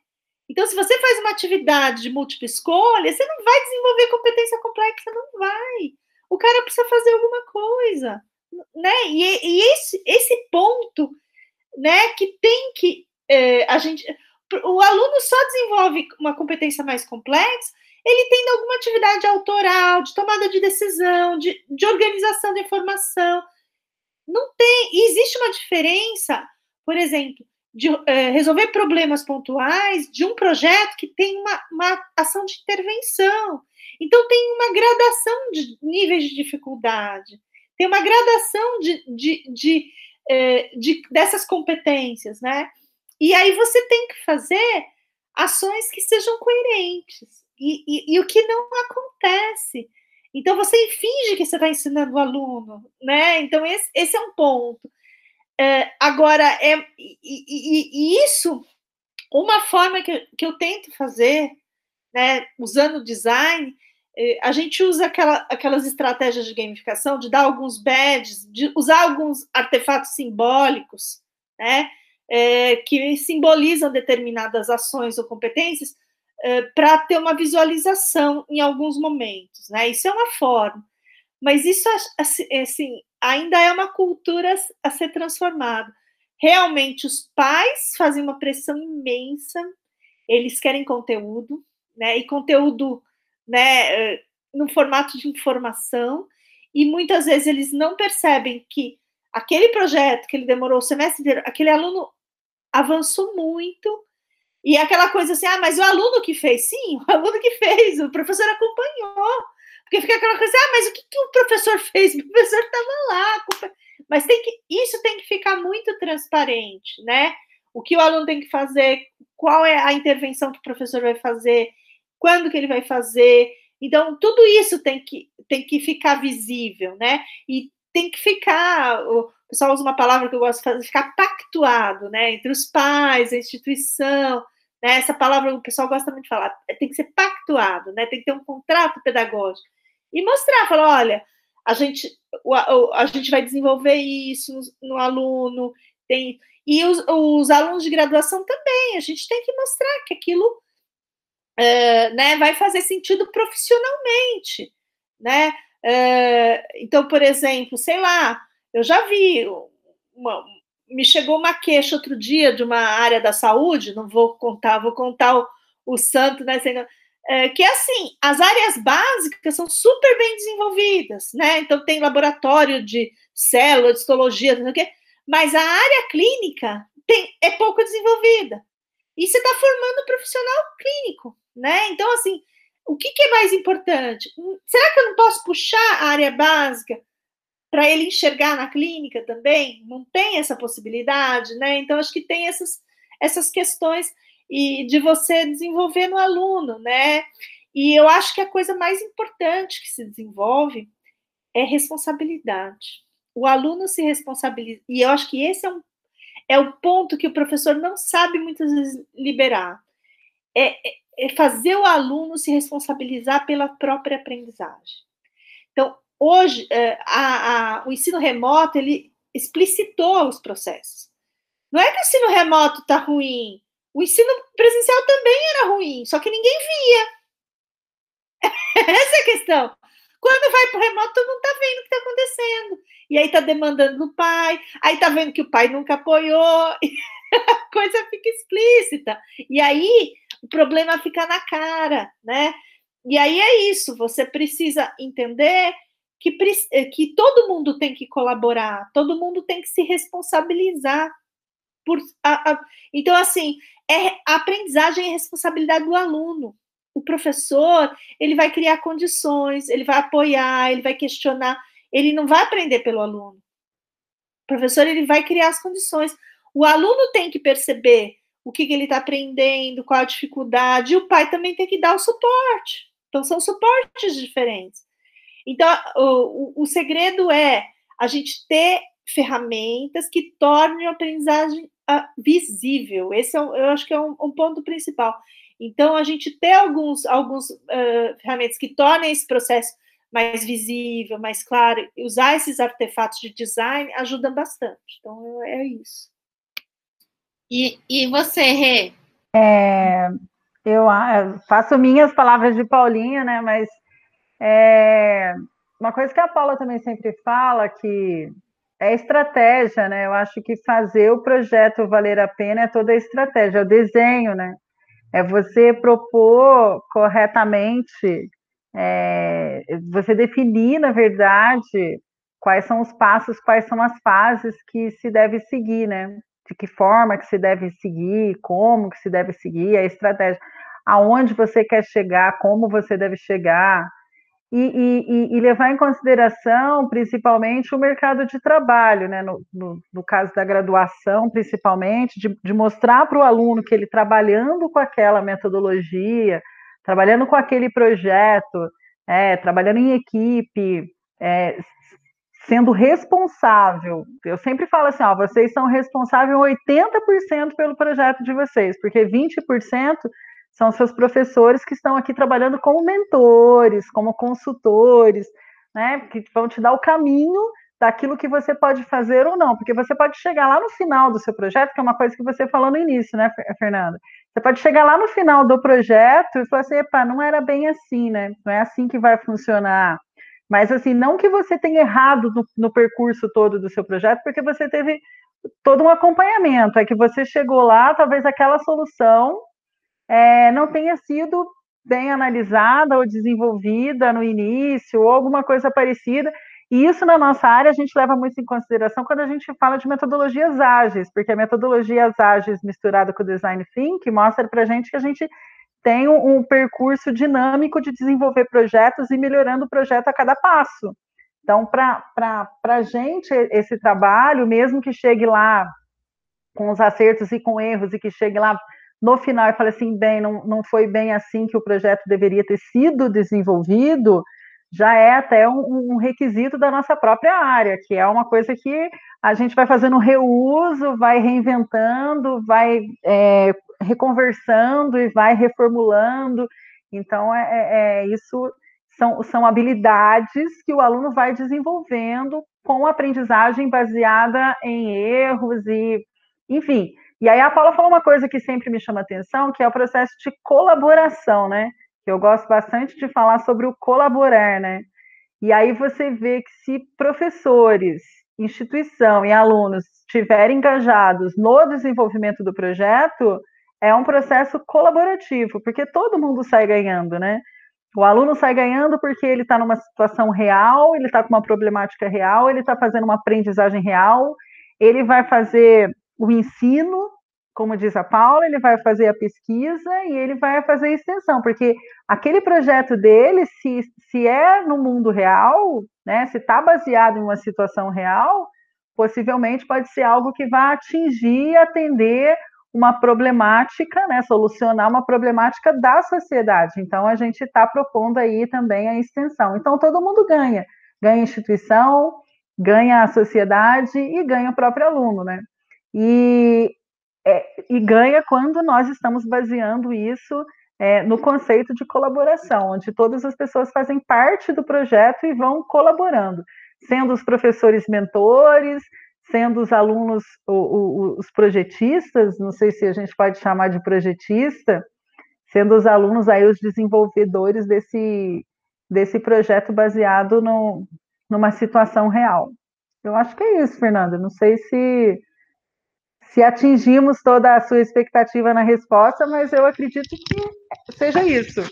Então, se você faz uma atividade de múltipla escolha, você não vai desenvolver competência complexa, não vai. O cara precisa fazer alguma coisa, né? E, e esse, esse ponto, né, que tem que é, a gente, o aluno só desenvolve uma competência mais complexa ele tem alguma atividade autoral, de tomada de decisão, de, de organização da informação. Não tem. existe uma diferença, por exemplo, de é, resolver problemas pontuais de um projeto que tem uma, uma ação de intervenção. Então, tem uma gradação de níveis de dificuldade, tem uma gradação de, de, de, é, de dessas competências, né? E aí você tem que fazer ações que sejam coerentes. E, e, e, o que não acontece. Então, você finge que você está ensinando o aluno, né? Então, esse, esse é um ponto. É, agora, é, e, e, isso, uma forma que, que eu tento fazer, né, usando design, é, a gente usa aquela, aquelas estratégias de gamificação, de dar alguns badges, de usar alguns artefatos simbólicos, né, é, que simbolizam determinadas ações ou competências, para ter uma visualização em alguns momentos, né? Isso é uma forma, mas isso assim ainda é uma cultura a ser transformada. Realmente os pais fazem uma pressão imensa, eles querem conteúdo, né? E conteúdo, né? No formato de informação e muitas vezes eles não percebem que aquele projeto que ele demorou o semestre inteiro, aquele aluno avançou muito. E aquela coisa assim, ah, mas o aluno que fez, sim, o aluno que fez, o professor acompanhou. Porque fica aquela coisa, ah, mas o que, que o professor fez? *laughs* O professor estava lá. Mas tem que, isso tem que ficar muito transparente, né? O que o aluno tem que fazer, qual é a intervenção que o professor vai fazer, quando que ele vai fazer. Então, tudo isso tem que, tem que ficar visível, né? E tem que ficar, pessoal usa uma palavra que eu gosto de fazer, ficar pactuado, né, entre os pais, a instituição, né, essa palavra o pessoal gosta muito de falar, tem que ser pactuado, né, tem que ter um contrato pedagógico, e mostrar, falar, olha, a gente, a, a gente vai desenvolver isso no, no aluno, tem, e os, os, alunos de graduação também, a gente tem que mostrar que aquilo é, né, vai fazer sentido profissionalmente, né, é, então, por exemplo, sei lá, eu já vi, uma, me chegou uma queixa outro dia de uma área da saúde, não vou contar, vou contar o, o santo, né? É, que é assim, as áreas básicas são super bem desenvolvidas, né? Então tem laboratório de célula, de histologia, não sei o quê, mas a área clínica tem, é pouco desenvolvida. E você está formando profissional clínico, né? Então, assim, o que, que é mais importante? Hum, será que eu não posso puxar a área básica para ele enxergar na clínica também? Não tem essa possibilidade, né? Então, acho que tem essas, essas questões e de você desenvolver no aluno, né? E eu acho que a coisa mais importante que se desenvolve é responsabilidade. O aluno se responsabiliza. E eu acho que esse é, um, é o ponto que o professor não sabe muitas vezes liberar. É, é é fazer o aluno se responsabilizar pela própria aprendizagem. Então, hoje, é, a, a, o ensino remoto, ele explicitou os processos. Não é que o ensino remoto está ruim, o ensino presencial também era ruim, só que ninguém via. *laughs* Essa é a questão. Quando vai para o remoto, todo mundo está vendo o que está acontecendo. E aí está demandando do pai, aí está vendo que o pai nunca apoiou, *laughs* a coisa fica explícita. E aí o problema fica na cara, né? E aí é isso, você precisa entender que, eh, que todo mundo tem que colaborar, todo mundo tem que se responsabilizar. Por, a, a, então, assim, é, a aprendizagem é responsabilidade do aluno. O professor, ele vai criar condições, ele vai apoiar, ele vai questionar, ele não vai aprender pelo aluno. O professor, ele vai criar as condições. O aluno tem que perceber o que, que ele está aprendendo, qual a dificuldade, e o pai também tem que dar o suporte. Então, são suportes diferentes. Então, o, o, o segredo é a gente ter ferramentas que tornem a aprendizagem uh, visível. Esse é, eu acho que é um, um, ponto principal. Então, a gente ter alguns, alguns uh, ferramentas que tornem esse processo mais visível, mais claro, usar esses artefatos de design ajuda bastante. Então, é isso. E, e você, Rê? É, eu faço minhas palavras de Paulinha, né? Mas é, uma coisa que a Paula também sempre fala que é estratégia, né? Eu acho que fazer o projeto valer a pena é toda a estratégia, é o desenho, né? É você propor corretamente, é, você definir, na verdade, quais são os passos, quais são as fases que se deve seguir, né? de que forma que se deve seguir, como que se deve seguir, a estratégia, aonde você quer chegar, como você deve chegar, e, e, e levar em consideração principalmente o mercado de trabalho, né? no, no, no caso da graduação, principalmente, de, de mostrar para o aluno que ele trabalhando com aquela metodologia, trabalhando com aquele projeto, é, trabalhando em equipe, é, sendo responsável. Eu sempre falo assim, ó, vocês são responsáveis 80% pelo projeto de vocês, porque 20% são seus professores que estão aqui trabalhando como mentores, como consultores, né, que vão te dar o caminho daquilo que você pode fazer ou não, porque você pode chegar lá no final do seu projeto, que é uma coisa que você falou no início, né, Fernanda, Você pode chegar lá no final do projeto e falar assim, epa, não era bem assim, né? Não é assim que vai funcionar. Mas assim, não que você tenha errado no, no percurso todo do seu projeto, porque você teve todo um acompanhamento. É que você chegou lá, talvez aquela solução é, não tenha sido bem analisada ou desenvolvida no início, ou alguma coisa parecida. E isso na nossa área a gente leva muito em consideração quando a gente fala de metodologias ágeis, porque a metodologias ágeis misturada com o design thinking mostra para a gente que a gente tem um, um, percurso dinâmico de desenvolver projetos e melhorando o projeto a cada passo. Então, para a gente, esse trabalho, mesmo que chegue lá com os acertos e com erros, e que chegue lá no final e fale assim, bem, não, não foi bem assim que o projeto deveria ter sido desenvolvido, já é até um, um, requisito da nossa própria área, que é uma coisa que a gente vai fazendo reuso, vai reinventando, vai é, reconversando e vai reformulando. Então, é, é, é, isso são, são habilidades que o aluno vai desenvolvendo com aprendizagem baseada em erros e, enfim. E aí a Paula falou uma coisa que sempre me chama atenção, que é o processo de colaboração, né? eu gosto bastante de falar sobre o colaborar, né? E aí você vê que se professores, instituição e alunos estiverem engajados no desenvolvimento do projeto, é um processo colaborativo, porque todo mundo sai ganhando, né? O aluno sai ganhando porque ele está numa situação real, ele está com uma problemática real, ele está fazendo uma aprendizagem real, ele vai fazer o ensino como diz a Paula, ele vai fazer a pesquisa e ele vai fazer a extensão, porque aquele projeto dele, se, se é no mundo real, né, se está baseado em uma situação real, possivelmente pode ser algo que vai atingir e atender uma problemática, né, solucionar uma problemática da sociedade. Então, a gente está propondo aí também a extensão. Então, todo mundo ganha. Ganha a instituição, ganha a sociedade e ganha o próprio aluno, né? E é, e ganha quando nós estamos baseando isso é, no conceito de colaboração, onde todas as pessoas fazem parte do projeto e vão colaborando, sendo os professores mentores, sendo os alunos o, o, os projetistas, não sei se a gente pode chamar de projetista, sendo os alunos aí os desenvolvedores desse, desse projeto baseado no, numa situação real. Eu acho que é isso, Fernanda. Não sei se se atingimos toda a sua expectativa na resposta, mas eu acredito que seja isso.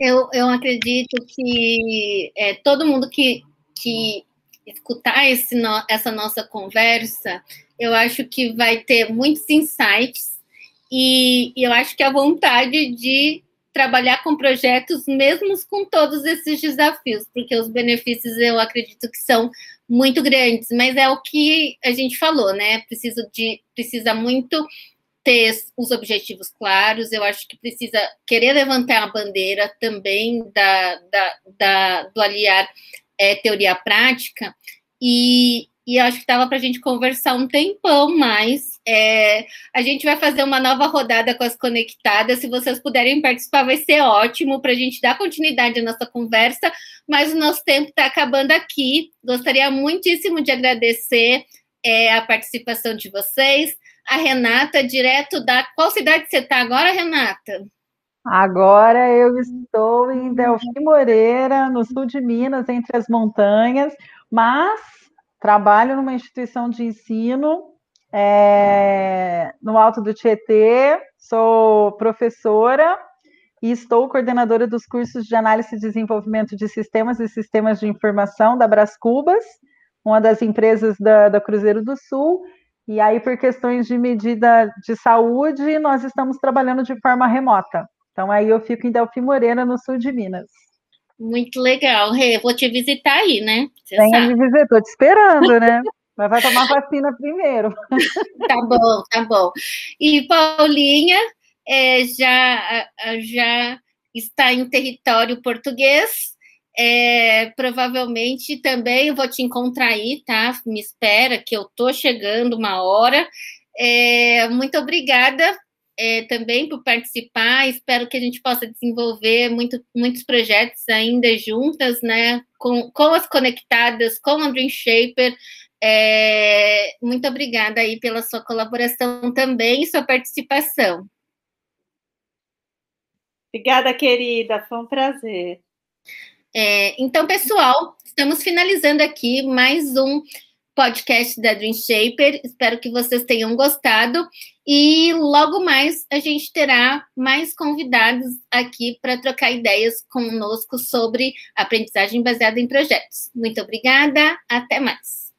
Eu, eu acredito que é, todo mundo que, que escutar esse no, essa nossa conversa, eu acho que vai ter muitos insights e, e eu acho que a vontade de trabalhar com projetos, mesmo com todos esses desafios, porque os benefícios eu acredito que são muito grandes, mas é o que a gente falou, né? Precisa de precisa muito ter os objetivos claros, eu acho que precisa querer levantar a bandeira também da, da, da do aliar é, teoria prática, e, e acho que estava para a gente conversar um tempão mais. É, a gente vai fazer uma nova rodada com as conectadas. Se vocês puderem participar, vai ser ótimo para a gente dar continuidade à nossa conversa. Mas o nosso tempo está acabando aqui. Gostaria muitíssimo de agradecer é, a participação de vocês. A Renata, direto da. Qual cidade você está agora, Renata? Agora eu estou em Delfim Moreira, no sul de Minas, entre as montanhas, mas trabalho numa instituição de ensino é, no Alto do Tietê, sou professora e estou coordenadora dos cursos de análise e desenvolvimento de sistemas e sistemas de informação da Brascubas, uma das empresas da, da Cruzeiro do Sul. E aí, por questões de medida de saúde, nós estamos trabalhando de forma remota. Então, aí eu fico em Delfim Moreira, no sul de Minas. Muito legal. Rê, vou te visitar aí, né? Venha me visitar, estou te esperando, né? Mas vai tomar vacina primeiro. *laughs* tá bom, tá bom. E Paulinha é, já, já está em território português. É, provavelmente também vou te encontrar aí, tá? Me espera que eu tô chegando uma hora. É, muito obrigada é, também por participar. Espero que a gente possa desenvolver muito, muitos projetos ainda juntas, né? Com, com as conectadas, com a Dream Shaper. É, muito obrigada aí pela sua colaboração também e sua participação. Obrigada, querida. Foi um prazer. É, então, pessoal, estamos finalizando aqui mais um podcast da Dream Shaper. Espero que vocês tenham gostado. E logo mais a gente terá mais convidados aqui para trocar ideias conosco sobre aprendizagem baseada em projetos. Muito obrigada, até mais.